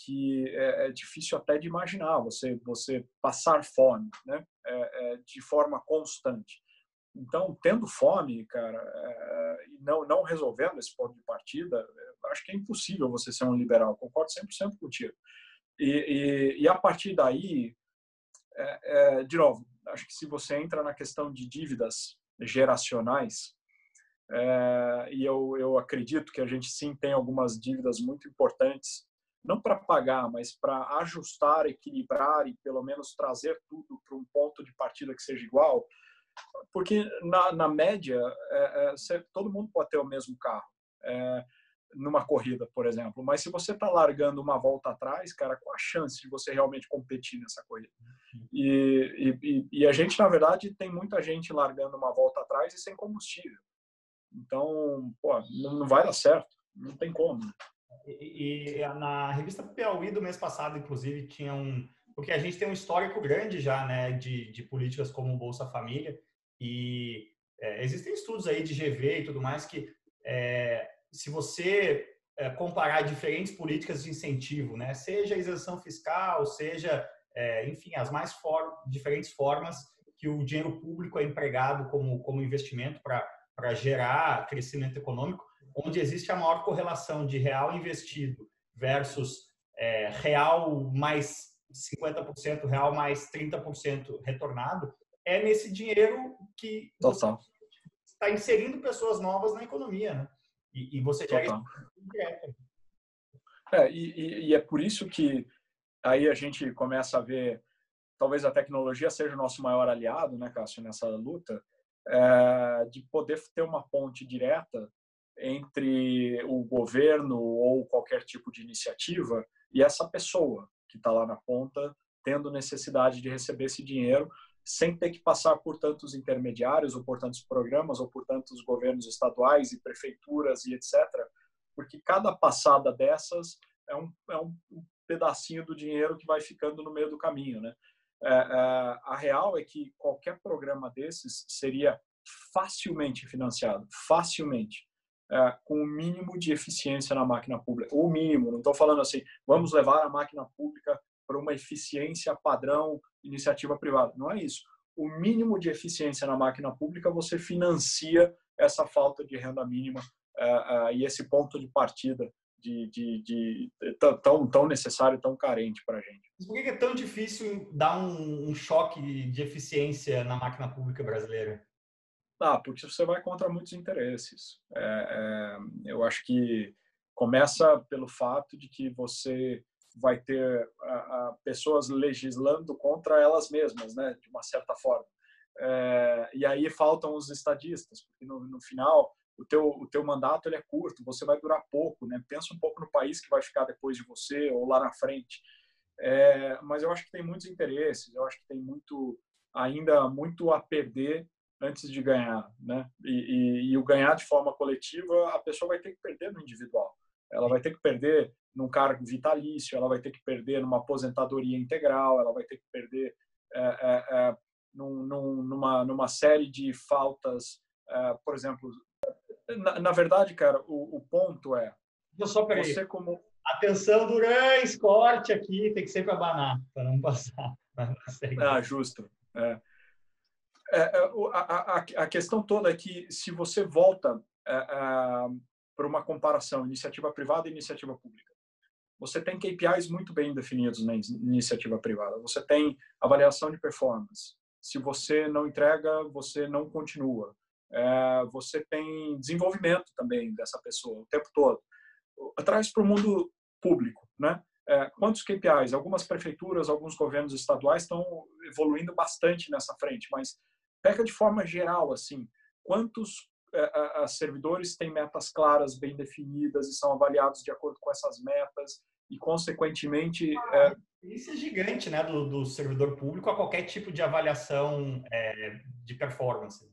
Que é, é difícil até de imaginar você você passar fome, né? É, é, de forma constante. Então, tendo fome, cara, é, e não, não resolvendo esse ponto de partida, acho que é impossível você ser um liberal. Concordo 100% contigo. E, e, e, a partir daí, é, é, de novo, acho que se você entra na questão de dívidas geracionais, é, e eu, eu acredito que a gente sim tem algumas dívidas muito importantes, não para pagar, mas para ajustar, equilibrar e pelo menos trazer tudo para um ponto de partida que seja igual, porque na, na média é, é, todo mundo pode ter o mesmo carro é, numa corrida, por exemplo. Mas se você está largando uma volta atrás, cara, qual a chance de você realmente competir nessa corrida? E, e, e, a gente, na verdade, tem muita gente largando uma volta atrás e sem combustível. Então, pô, não, vai dar certo. Não tem como. E, e, na revista Piauí do mês passado, inclusive, tinha um. Porque a gente tem um histórico grande já, né, de, de políticas como Bolsa Família. E é, existem estudos aí de GV e tudo mais que, é, se você é, comparar diferentes políticas de incentivo, né, seja isenção fiscal, seja, é, enfim, as mais for diferentes formas que o dinheiro público é empregado como, como investimento para gerar crescimento econômico, onde existe a maior correlação de real investido versus é, real mais 50%, real mais 30% retornado, é nesse dinheiro que Total. está inserindo pessoas novas na economia, né? E, e você gera direto. É, e, e, é por isso que aí a gente começa a ver, talvez a tecnologia seja o nosso maior aliado, né, Cássio, nessa luta, é, de poder ter uma ponte direta entre o governo ou qualquer tipo de iniciativa e essa pessoa que está lá na ponta tendo necessidade de receber esse dinheiro sem ter que passar por tantos intermediários ou por tantos programas ou por tantos governos estaduais e prefeituras e etc. Porque cada passada dessas é um, é um pedacinho do dinheiro que vai ficando no meio do caminho, né? É, é, a real é que qualquer programa desses seria facilmente financiado, facilmente, é, com o mínimo de eficiência na máquina pública. O mínimo, não estou falando assim, vamos levar a máquina pública para uma eficiência padrão iniciativa privada. Não é isso. O mínimo de eficiência na máquina pública você financia essa falta de renda mínima e esse ponto de partida de, de, de, de tão, tão necessário, tão carente para a gente. Mas por que é tão difícil dar um, um choque de eficiência na máquina pública brasileira? Ah, porque você vai contra muitos interesses. É, é, eu acho que começa pelo fato de que você vai ter a, a pessoas legislando contra elas mesmas, né, de uma certa forma. É, e aí faltam os estadistas, porque no, no, final o teu, o teu mandato ele é curto, você vai durar pouco, né? Pensa um pouco no país que vai ficar depois de você ou lá na frente. É, mas eu acho que tem muitos interesses, eu acho que tem muito ainda muito a perder antes de ganhar, né? E, e, e o ganhar de forma coletiva, a pessoa vai ter que perder no individual. Ela vai ter que perder num cargo vitalício, ela vai ter que perder numa aposentadoria integral, ela vai ter que perder é, é, é, num, num, numa, numa série de faltas, é, por exemplo. Na, na, verdade, cara, o, o ponto é. Eu só peraí. Você como Atenção, Durães, corte aqui, tem que sempre abanar para não passar. ah, justo. É. É, é a, a, a, questão toda é que se você volta é, é, para uma comparação iniciativa privada e iniciativa pública, você tem KPIs muito bem definidos na iniciativa privada. Você tem avaliação de performance. Se você não entrega, você não continua. É, você tem desenvolvimento também dessa pessoa o tempo todo. Traz para o mundo público, né? É, quantos KPIs? Algumas prefeituras, alguns governos estaduais estão evoluindo bastante nessa frente, mas pega de forma geral, assim, quantos é, servidores têm metas claras, bem definidas e são avaliados de acordo com essas metas e, consequentemente... É... Isso é gigante, né, do, do, servidor público a qualquer tipo de avaliação é, de performance.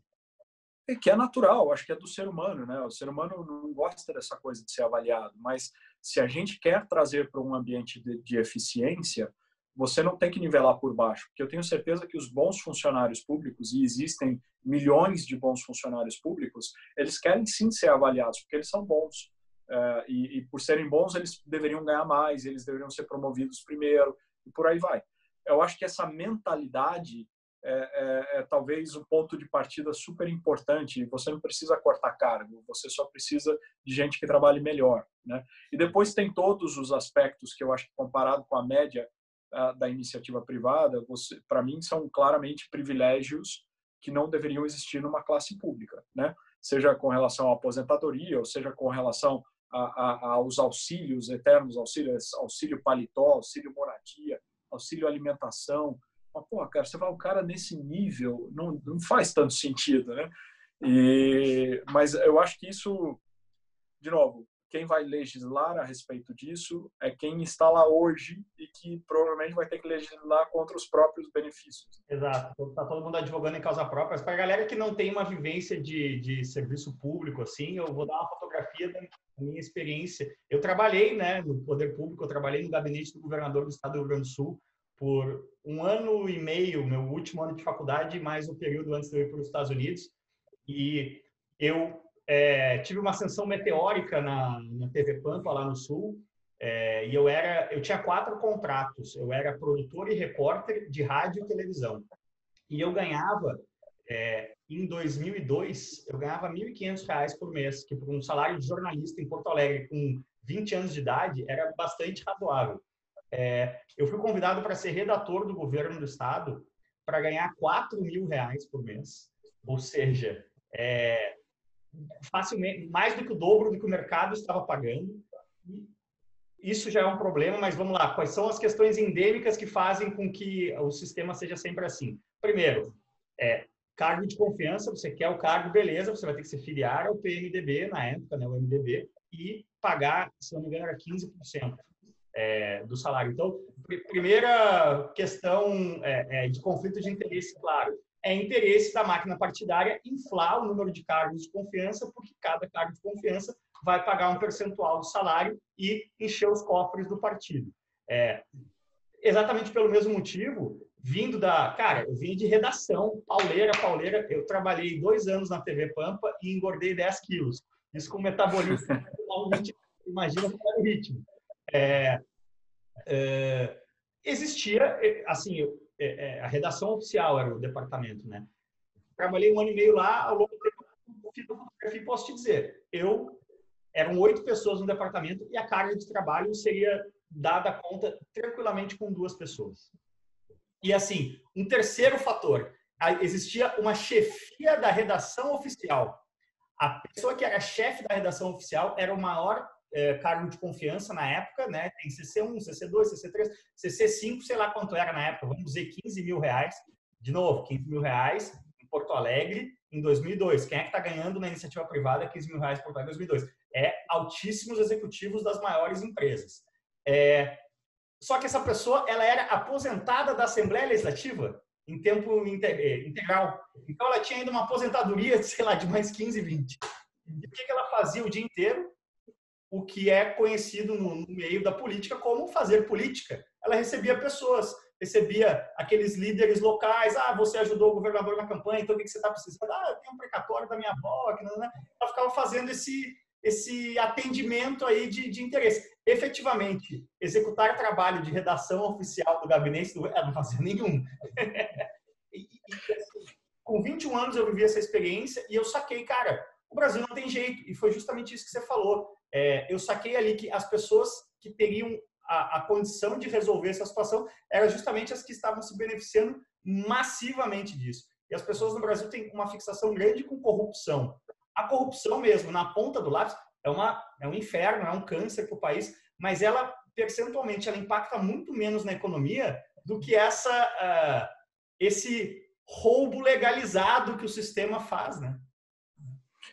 Que é natural, acho que é do ser humano, né? O ser humano não gosta dessa coisa de ser avaliado, mas se a gente quer trazer para um ambiente de, de, eficiência, você não tem que nivelar por baixo, porque eu tenho certeza que os bons funcionários públicos, e existem milhões de bons funcionários públicos, eles querem sim ser avaliados, porque eles são bons. Uh, e, e, por serem bons, eles deveriam ganhar mais, eles deveriam ser promovidos primeiro, e por aí vai. Eu acho que essa mentalidade é, é, é, talvez um ponto de partida super importante. Você não precisa cortar cargo, você só precisa de gente que trabalhe melhor. Né? E depois tem todos os aspectos que eu acho que, comparado com a média uh, da iniciativa privada, para mim, são claramente privilégios que não deveriam existir numa classe pública. Né? Seja com relação à aposentadoria, ou seja com relação a, a, aos auxílios eternos, auxílio, auxílio paletó, auxílio moradia, auxílio alimentação, mas, pô, cara, você vai o cara nesse nível, não, não faz tanto sentido, né? E, mas eu acho que isso, de novo, quem vai legislar a respeito disso é quem está lá hoje e que provavelmente vai ter que legislar contra os próprios benefícios. Exato. Está todo mundo advogando em causa própria. Para a galera que não tem uma vivência de, de serviço público, assim, eu vou dar uma fotografia da minha experiência. Eu trabalhei né, no poder público, eu trabalhei no gabinete do governador do estado do Rio Grande do Sul por um ano e meio, meu último ano de faculdade, mais um período antes de eu ir para os Estados Unidos. E eu é, tive uma ascensão meteórica na, na TV Pampa, lá no Sul. É, e eu era, eu tinha quatro contratos. Eu era produtor e repórter de rádio e televisão. E eu ganhava, é, em 2002, eu ganhava R$ 1.500 por mês, que por um salário de jornalista em Porto Alegre com 20 anos de idade era bastante razoável. É, eu fui convidado para ser redator do governo do estado para ganhar 4 mil reais por mês. Ou seja, é, facilmente, mais do que o dobro do que o mercado estava pagando. Isso já é um problema, mas vamos lá. Quais são as questões endêmicas que fazem com que o sistema seja sempre assim? Primeiro, é, cargo de confiança, você quer o cargo, beleza, você vai ter que se filiar ao PMDB, na época, né, o MDB, e pagar, se não me engano, era 15% é, do salário. Então, primeira questão é, é, de conflito de interesse, claro, é interesse da máquina partidária inflar o número de cargos de confiança, porque cada cargo de confiança vai pagar um percentual do salário e encher os cofres do partido. É, exatamente pelo mesmo motivo, vindo da. Cara, eu vim de redação, pauleira, pauleira. Eu trabalhei dois anos na TV Pampa e engordei 10 quilos. Isso com metabolismo. imagina qual é o ritmo é, é, existia, é, assim, é, é, a redação oficial era o departamento, né? Trabalhei um ano e meio lá, ao longo do tempo, posso te dizer, eu, eram oito pessoas no departamento e a carga de trabalho seria dada conta tranquilamente com duas pessoas. E assim, um terceiro fator, existia uma chefia da redação oficial. A pessoa que era chefe da redação oficial era o maior é, cargo de confiança na época, né? Tem CC1, CC2, CC3, CC5, sei lá quanto era na época, vamos dizer 15 mil reais. De novo, 15 mil reais em Porto Alegre em 2002. Quem é que está ganhando na iniciativa privada 15 mil reais em Porto Alegre em 2002? É altíssimos executivos das maiores empresas. É, só que essa pessoa, ela era aposentada da Assembleia Legislativa em tempo é, integral. Então, ela tinha ainda uma aposentadoria, sei lá, de mais 15, 20. E o que ela fazia o dia inteiro? O que é conhecido no, no, meio da política como fazer política. Ela recebia pessoas, recebia aqueles líderes locais, ah, você ajudou o governador na campanha, então o que você está precisando? Ah, eu tenho um precatório da minha avó, que não, não. ela ficava fazendo esse, esse atendimento aí de, de interesse. Efetivamente, executar trabalho de redação oficial do gabinete, do, ela não fazia nenhum. e, e, assim, com 21 anos eu vivi essa experiência e eu saquei, cara, o Brasil não tem jeito. E foi justamente isso que você falou é, eu saquei ali que as pessoas que teriam a, a, condição de resolver essa situação eram justamente as que estavam se beneficiando massivamente disso. E as pessoas no Brasil têm uma fixação grande com corrupção. A corrupção mesmo, na ponta do lápis, é, uma, é um inferno, é um câncer para o país, mas ela, percentualmente, ela impacta muito menos na economia do que essa, uh, esse roubo legalizado que o sistema faz, né?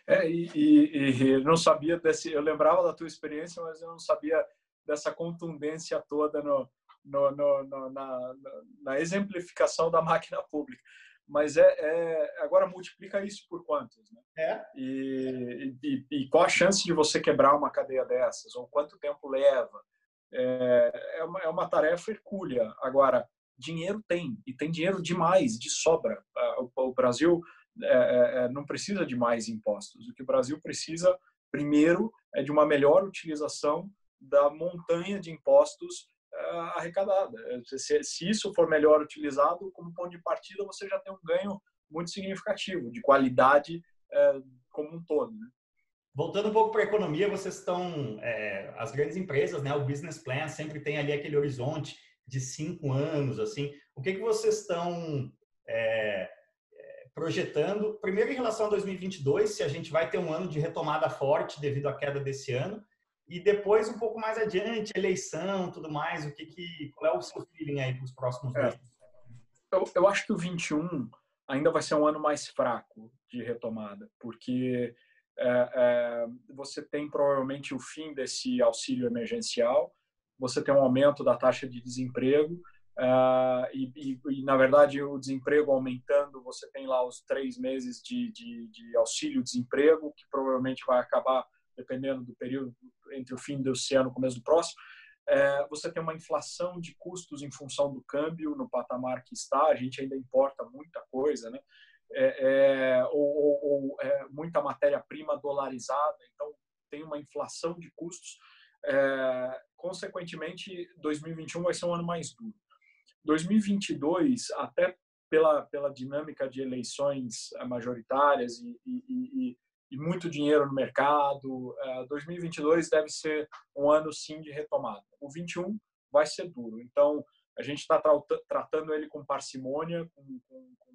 É, e, e, e, não sabia desse. Eu lembrava da tua experiência, mas eu não sabia dessa contundência toda no, no, no, no na, na, exemplificação da máquina pública. Mas é, é, agora multiplica isso por quantos? Né? É. E, e, e, qual a chance de você quebrar uma cadeia dessas? Ou quanto tempo leva? É, é, uma, é uma tarefa hercúlea. Agora, dinheiro tem, e tem dinheiro demais, de sobra. O, o Brasil é, é, é, não precisa de mais impostos. O que o Brasil precisa, primeiro, é de uma melhor utilização da montanha de impostos uh, arrecadada. Se, se, isso for melhor utilizado, como ponto de partida, você já tem um ganho muito significativo de qualidade como um todo. Né? Voltando um pouco para a economia, vocês estão, é, as grandes empresas, né, o business plan sempre tem ali aquele horizonte de cinco anos, assim. O que que vocês estão é, projetando? Primeiro em relação a 2022, se a gente vai ter um ano de retomada forte devido à queda desse ano, e depois um pouco mais adiante, eleição, tudo mais. O que que qual é o seu feeling aí para os próximos é. meses? Eu, eu acho que o 21 ainda vai ser um ano mais fraco de retomada, porque é, é, você tem provavelmente o fim desse auxílio emergencial, você tem um aumento da taxa de desemprego, é, e, e, e, na verdade, o desemprego aumentando, você tem lá os três meses de, de, de auxílio-desemprego, que provavelmente vai acabar, dependendo do período, entre o fim desse ano e o começo do próximo. É, você tem uma inflação de custos em função do câmbio no patamar que está, a gente ainda importa muita coisa, né? é, é, ou, ou, ou é, muita matéria-prima dolarizada, então tem uma inflação de custos. É, consequentemente, 2021 vai ser um ano mais duro. 2022, até pela, pela dinâmica de eleições majoritárias e, e, e, e muito dinheiro no mercado, 2022 é, deve ser um ano sim de retomada. O 21 vai ser duro, então a gente está tratando ele com parcimônia, com, com, com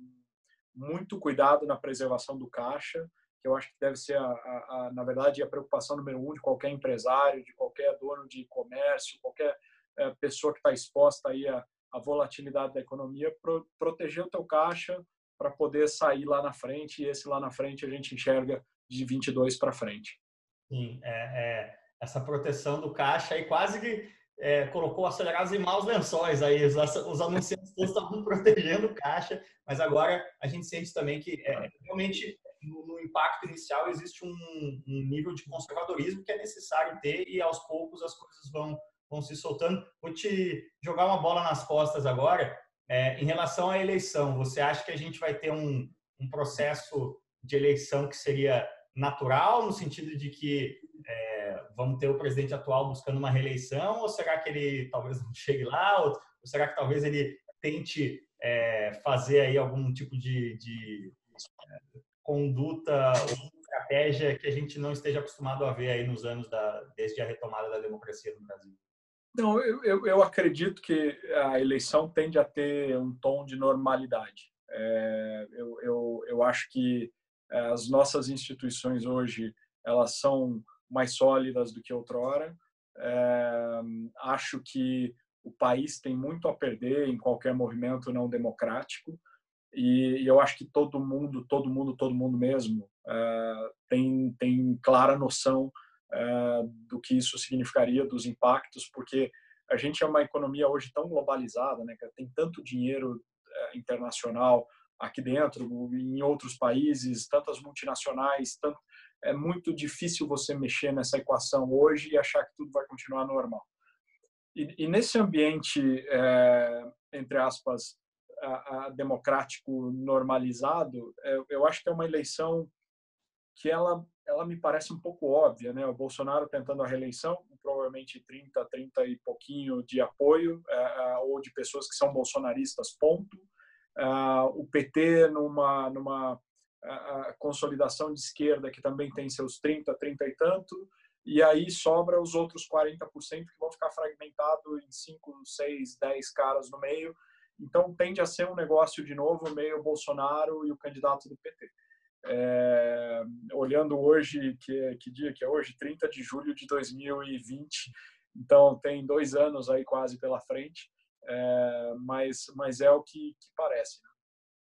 muito cuidado na preservação do caixa, que eu acho que deve ser, a, a, a, na verdade, a preocupação número um de qualquer empresário, de qualquer dono de comércio, qualquer é, pessoa que está exposta aí à, à, volatilidade da economia, pro, proteger o teu caixa para poder sair lá na frente, e esse lá na frente a gente enxerga de 22 para frente. Sim, é, é, essa proteção do caixa aí quase que é, colocou acelerados em maus lençóis aí, os, os anunciantes todos estavam protegendo o caixa, mas agora a gente sente também que é, realmente no, no, impacto inicial existe um, um, nível de conservadorismo que é necessário ter e aos poucos as coisas vão, vão se soltando. Vou te jogar uma bola nas costas agora. É, em relação à eleição, você acha que a gente vai ter um, um processo de eleição que seria natural, no sentido de que é, vamos ter o presidente atual buscando uma reeleição, ou será que ele talvez não chegue lá, ou, ou será que talvez ele tente é, fazer aí algum tipo de, de é, conduta ou estratégia que a gente não esteja acostumado a ver aí nos anos da, desde a retomada da democracia no Brasil? Não, eu, eu, eu acredito que a eleição tende a ter um tom de normalidade. É, eu, eu, eu acho que é, as nossas instituições hoje elas são mais sólidas do que outrora. É, acho que o país tem muito a perder em qualquer movimento não democrático e, e eu acho que todo mundo, todo mundo, todo mundo mesmo é, tem tem clara noção do que isso significaria, dos impactos, porque a gente é uma economia hoje tão globalizada, né? Tem tanto dinheiro é, internacional aqui dentro, em outros países, tantas multinacionais, tanto, é muito difícil você mexer nessa equação hoje e achar que tudo vai continuar normal. E, e nesse ambiente, é, entre aspas, a, a democrático normalizado, eu acho que é uma eleição que ela ela me parece um pouco óbvia, né? O Bolsonaro tentando a reeleição, provavelmente 30, 30 e pouquinho de apoio, é, é, ou de pessoas que são bolsonaristas, ponto. É, o PT numa numa consolidação de esquerda, que também tem seus 30, 30 e tanto, e aí sobra os outros 40% que vão ficar fragmentado em 5, 6, 10 caras no meio. Então tende a ser um negócio de novo meio Bolsonaro e o candidato do PT. É, olhando hoje, que, que dia que é hoje? 30 de julho de 2020. Então tem dois anos aí quase pela frente, é, mas, mas é o que, que parece. Né?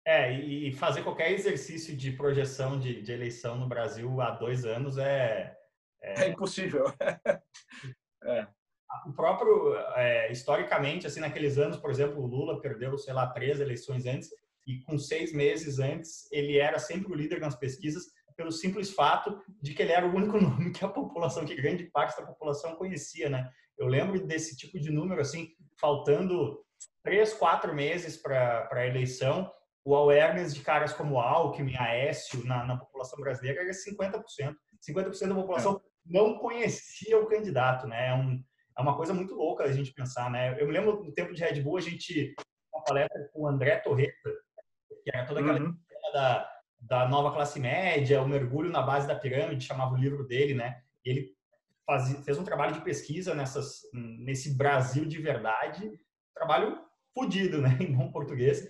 É, e fazer qualquer exercício de projeção de, de eleição no Brasil há dois anos é. É, é impossível. é. O próprio, é, historicamente, assim, naqueles anos, por exemplo, o Lula perdeu, sei lá, três eleições antes, e com seis meses antes, ele era sempre o líder nas pesquisas, pelo simples fato de que ele era o único nome que a população, que grande parte da população conhecia, né? Eu lembro desse tipo de número, assim, faltando três, quatro meses para a eleição, o awareness de caras como Alckmin, Aécio, na, na população brasileira era 50%. 50% da população é. não conhecia o candidato, né? É, um, é uma coisa muito louca a gente pensar, né? Eu me lembro no tempo de Red Bull, a gente, uma palestra com o André Torreta, que era toda aquela uhum. da, da nova classe média, o mergulho na base da pirâmide, chamava o livro dele, né? E ele faz, fez um trabalho de pesquisa nessas, nesse Brasil de verdade, trabalho fodido, né? Em bom português.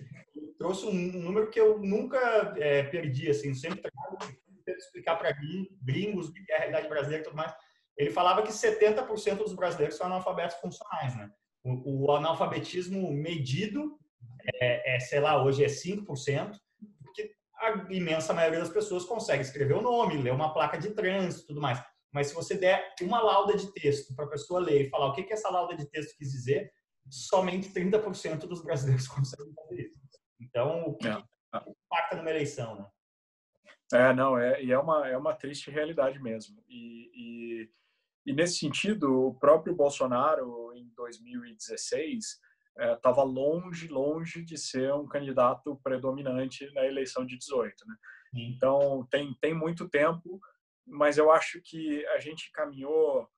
trouxe um número que eu nunca é, perdi, assim, sempre trago explicar para gringos o que é a realidade brasileira e tudo mais. Ele falava que 70% dos brasileiros são analfabetos funcionais, né? O, o analfabetismo medido é, é, sei lá, hoje é 5%, porque a imensa maioria das pessoas consegue escrever o nome, ler uma placa de trânsito tudo mais. Mas se você der uma lauda de texto para a pessoa ler e falar o que, que essa lauda de texto quis dizer, somente 30% dos brasileiros conseguem fazer isso. Então, o que, é. impacta numa eleição, né? É, não, é, e é uma, é uma triste realidade mesmo. E, e, e nesse sentido, o próprio Bolsonaro, em 2016, estava é, longe, longe de ser um candidato predominante na eleição de 18. Né? Então, tem, tem muito tempo, mas eu acho que a gente caminhou,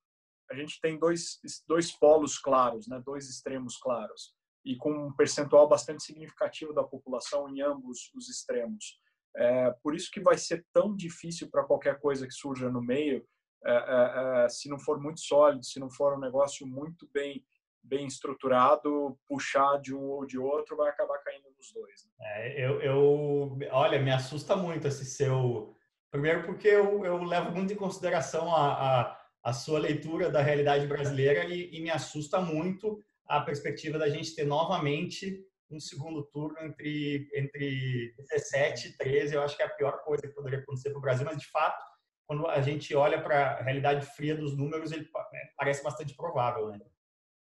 a gente tem dois, dois polos claros, né? dois extremos claros, e com um percentual bastante significativo da população em ambos os extremos. É, por isso que vai ser tão difícil para qualquer coisa que surja no meio, é, é, é, se não for muito sólido, se não for um negócio muito bem bem estruturado, puxar de um ou de outro, vai acabar caindo nos dois. Né? É, eu, eu, olha, me assusta muito esse seu. Primeiro, porque eu, eu levo muito em consideração a, a, a sua leitura da realidade brasileira e, e, me assusta muito a perspectiva da gente ter novamente um segundo turno entre, entre 17 e 13. Eu acho que é a pior coisa que poderia acontecer para o Brasil, mas de fato, quando a gente olha para a realidade fria dos números, ele parece bastante provável, né?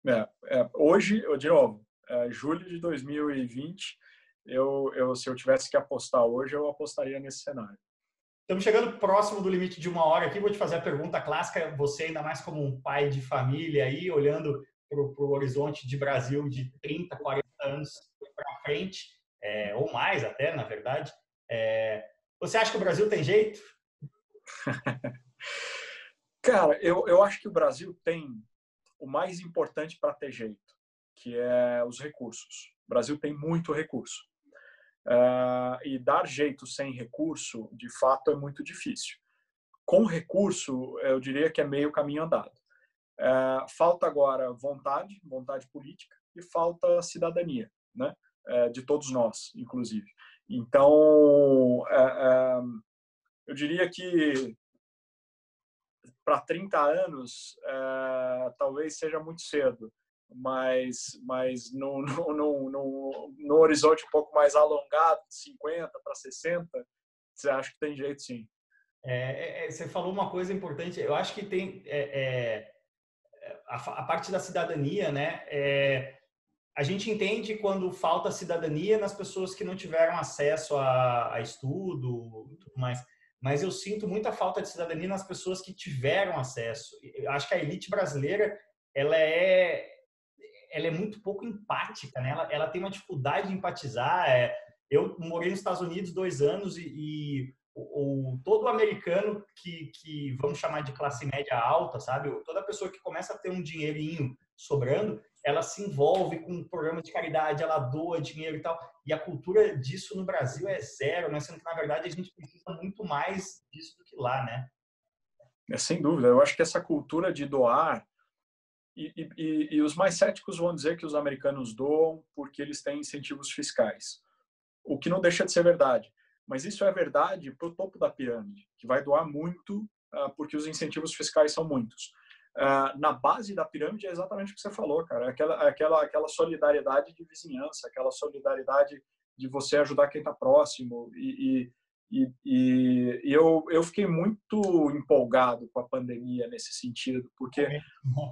É, é, hoje, de novo, é, julho de 2020, eu, eu, se eu tivesse que apostar hoje, eu apostaria nesse cenário. Estamos chegando próximo do limite de uma hora aqui. Vou te fazer a pergunta clássica. Você, ainda mais como um pai de família, aí, olhando para o horizonte de Brasil de 30, 40 anos para frente, é, ou mais até, na verdade. É, você acha que o Brasil tem jeito? Cara, eu, eu acho que o Brasil tem o mais importante para ter jeito, que é os recursos. O Brasil tem muito recurso. Uh, e dar jeito sem recurso, de fato, é muito difícil. Com recurso, eu diria que é meio caminho andado. Uh, falta agora vontade, vontade política, e falta cidadania, né? Uh, de todos nós, inclusive. Então, eu diria que para 30 anos é, talvez seja muito cedo, mas, mas no, no, no, no, horizonte um pouco mais alongado, de 50 para 60, você acha que tem jeito sim. É, é, é, você falou uma coisa importante, eu acho que tem é, é, a, a, parte da cidadania, né? a gente entende quando falta cidadania nas pessoas que não tiveram acesso a, a estudo, tudo mais mas eu sinto muita falta de cidadania nas pessoas que tiveram acesso. Eu acho que a elite brasileira ela é ela é muito pouco empática, né? Ela, ela tem uma dificuldade de empatizar. É, eu morei nos Estados Unidos dois anos e, e o, o, todo americano que, que vamos chamar de classe média alta, sabe? Toda pessoa que começa a ter um dinheirinho sobrando, ela se envolve com um programa de caridade, ela doa dinheiro e tal. E a cultura disso no Brasil é zero, né? Sendo que, na verdade, a gente precisa muito mais disso do que lá, né? É, sem dúvida. Eu acho que essa cultura de doar. E, e, e os mais céticos vão dizer que os americanos doam porque eles têm incentivos fiscais. O que não deixa de ser verdade. Mas isso é verdade para o topo da pirâmide, que vai doar muito uh, porque os incentivos fiscais são muitos uh, na base da pirâmide é exatamente o que você falou, cara. Aquela, aquela, aquela solidariedade de vizinhança, aquela solidariedade de você ajudar quem está próximo. E, e, e, e, eu, eu fiquei muito empolgado com a pandemia nesse sentido, porque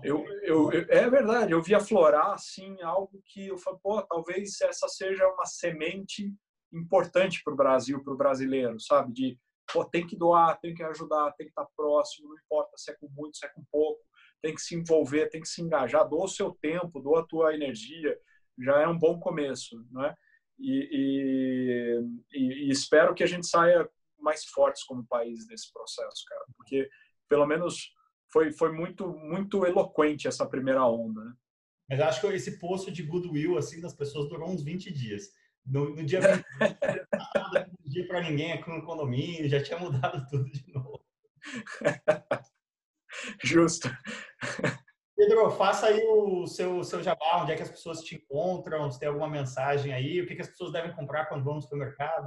eu, eu, eu, é verdade, eu vi aflorar assim, algo que eu falei, pô, talvez essa seja uma semente importante para o Brasil, para o brasileiro, sabe? De, pô, tem que doar, tem que ajudar, tem que estar próximo, não importa se é com muito, se é com pouco, tem que se envolver, tem que se engajar, doa o seu tempo, doa a tua energia, já é um bom começo, não é? E, e, e, espero que a gente saia mais fortes como país desse processo, cara, porque pelo menos foi, foi muito muito eloquente essa primeira onda. Né? Mas acho que esse posto de goodwill assim das pessoas durou uns 20 dias. No, no dia 20, não dia para ninguém aqui no condomínio, já tinha mudado tudo de novo. Justo. Pedro, faça aí o seu, seu jabá, onde é que as pessoas te encontram, se tem alguma mensagem aí, o que, que as pessoas devem comprar quando vão no supermercado?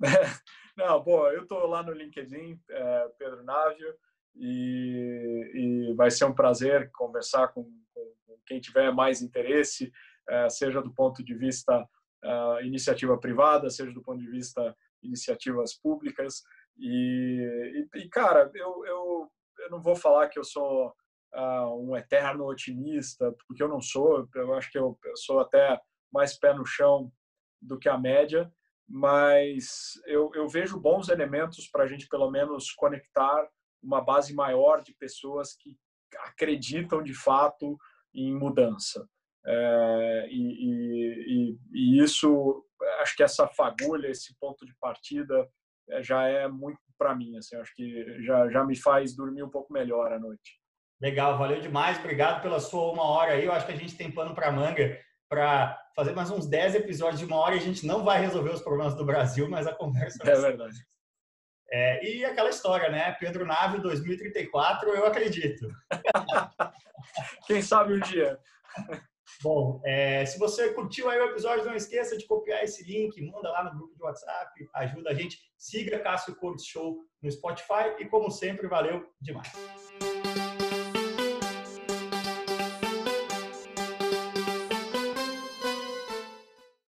Não, bom, eu estou lá no LinkedIn, é, Pedro Návio, e, e, vai ser um prazer conversar com, com, quem tiver mais interesse, é, seja do ponto de vista uh, iniciativa privada, seja do ponto de vista iniciativas públicas. E, e, e cara, eu, eu, eu não vou falar que eu sou uh, um eterno otimista, porque eu não sou. Eu acho que eu, eu sou até mais pé no chão do que a média, mas eu, eu vejo bons elementos para a gente, pelo menos, conectar uma base maior de pessoas que acreditam de fato em mudança. É, e, e, e, isso, acho que essa fagulha, esse ponto de partida, é, já é muito para mim. Assim, acho que já, já me faz dormir um pouco melhor à noite. Legal, valeu demais. Obrigado pela sua uma hora aí. Eu acho que a gente tem pano para manga para fazer mais uns 10 episódios de uma hora e a gente não vai resolver os problemas do Brasil, mas a conversa é verdade. É, e aquela história, né? Pedro Nave 2034, eu acredito. Quem sabe um dia. Bom, é, se você curtiu aí o episódio, não esqueça de copiar esse link, manda lá no grupo de WhatsApp, ajuda a gente. Siga Cássio Cortes Show no Spotify e, como sempre, valeu demais.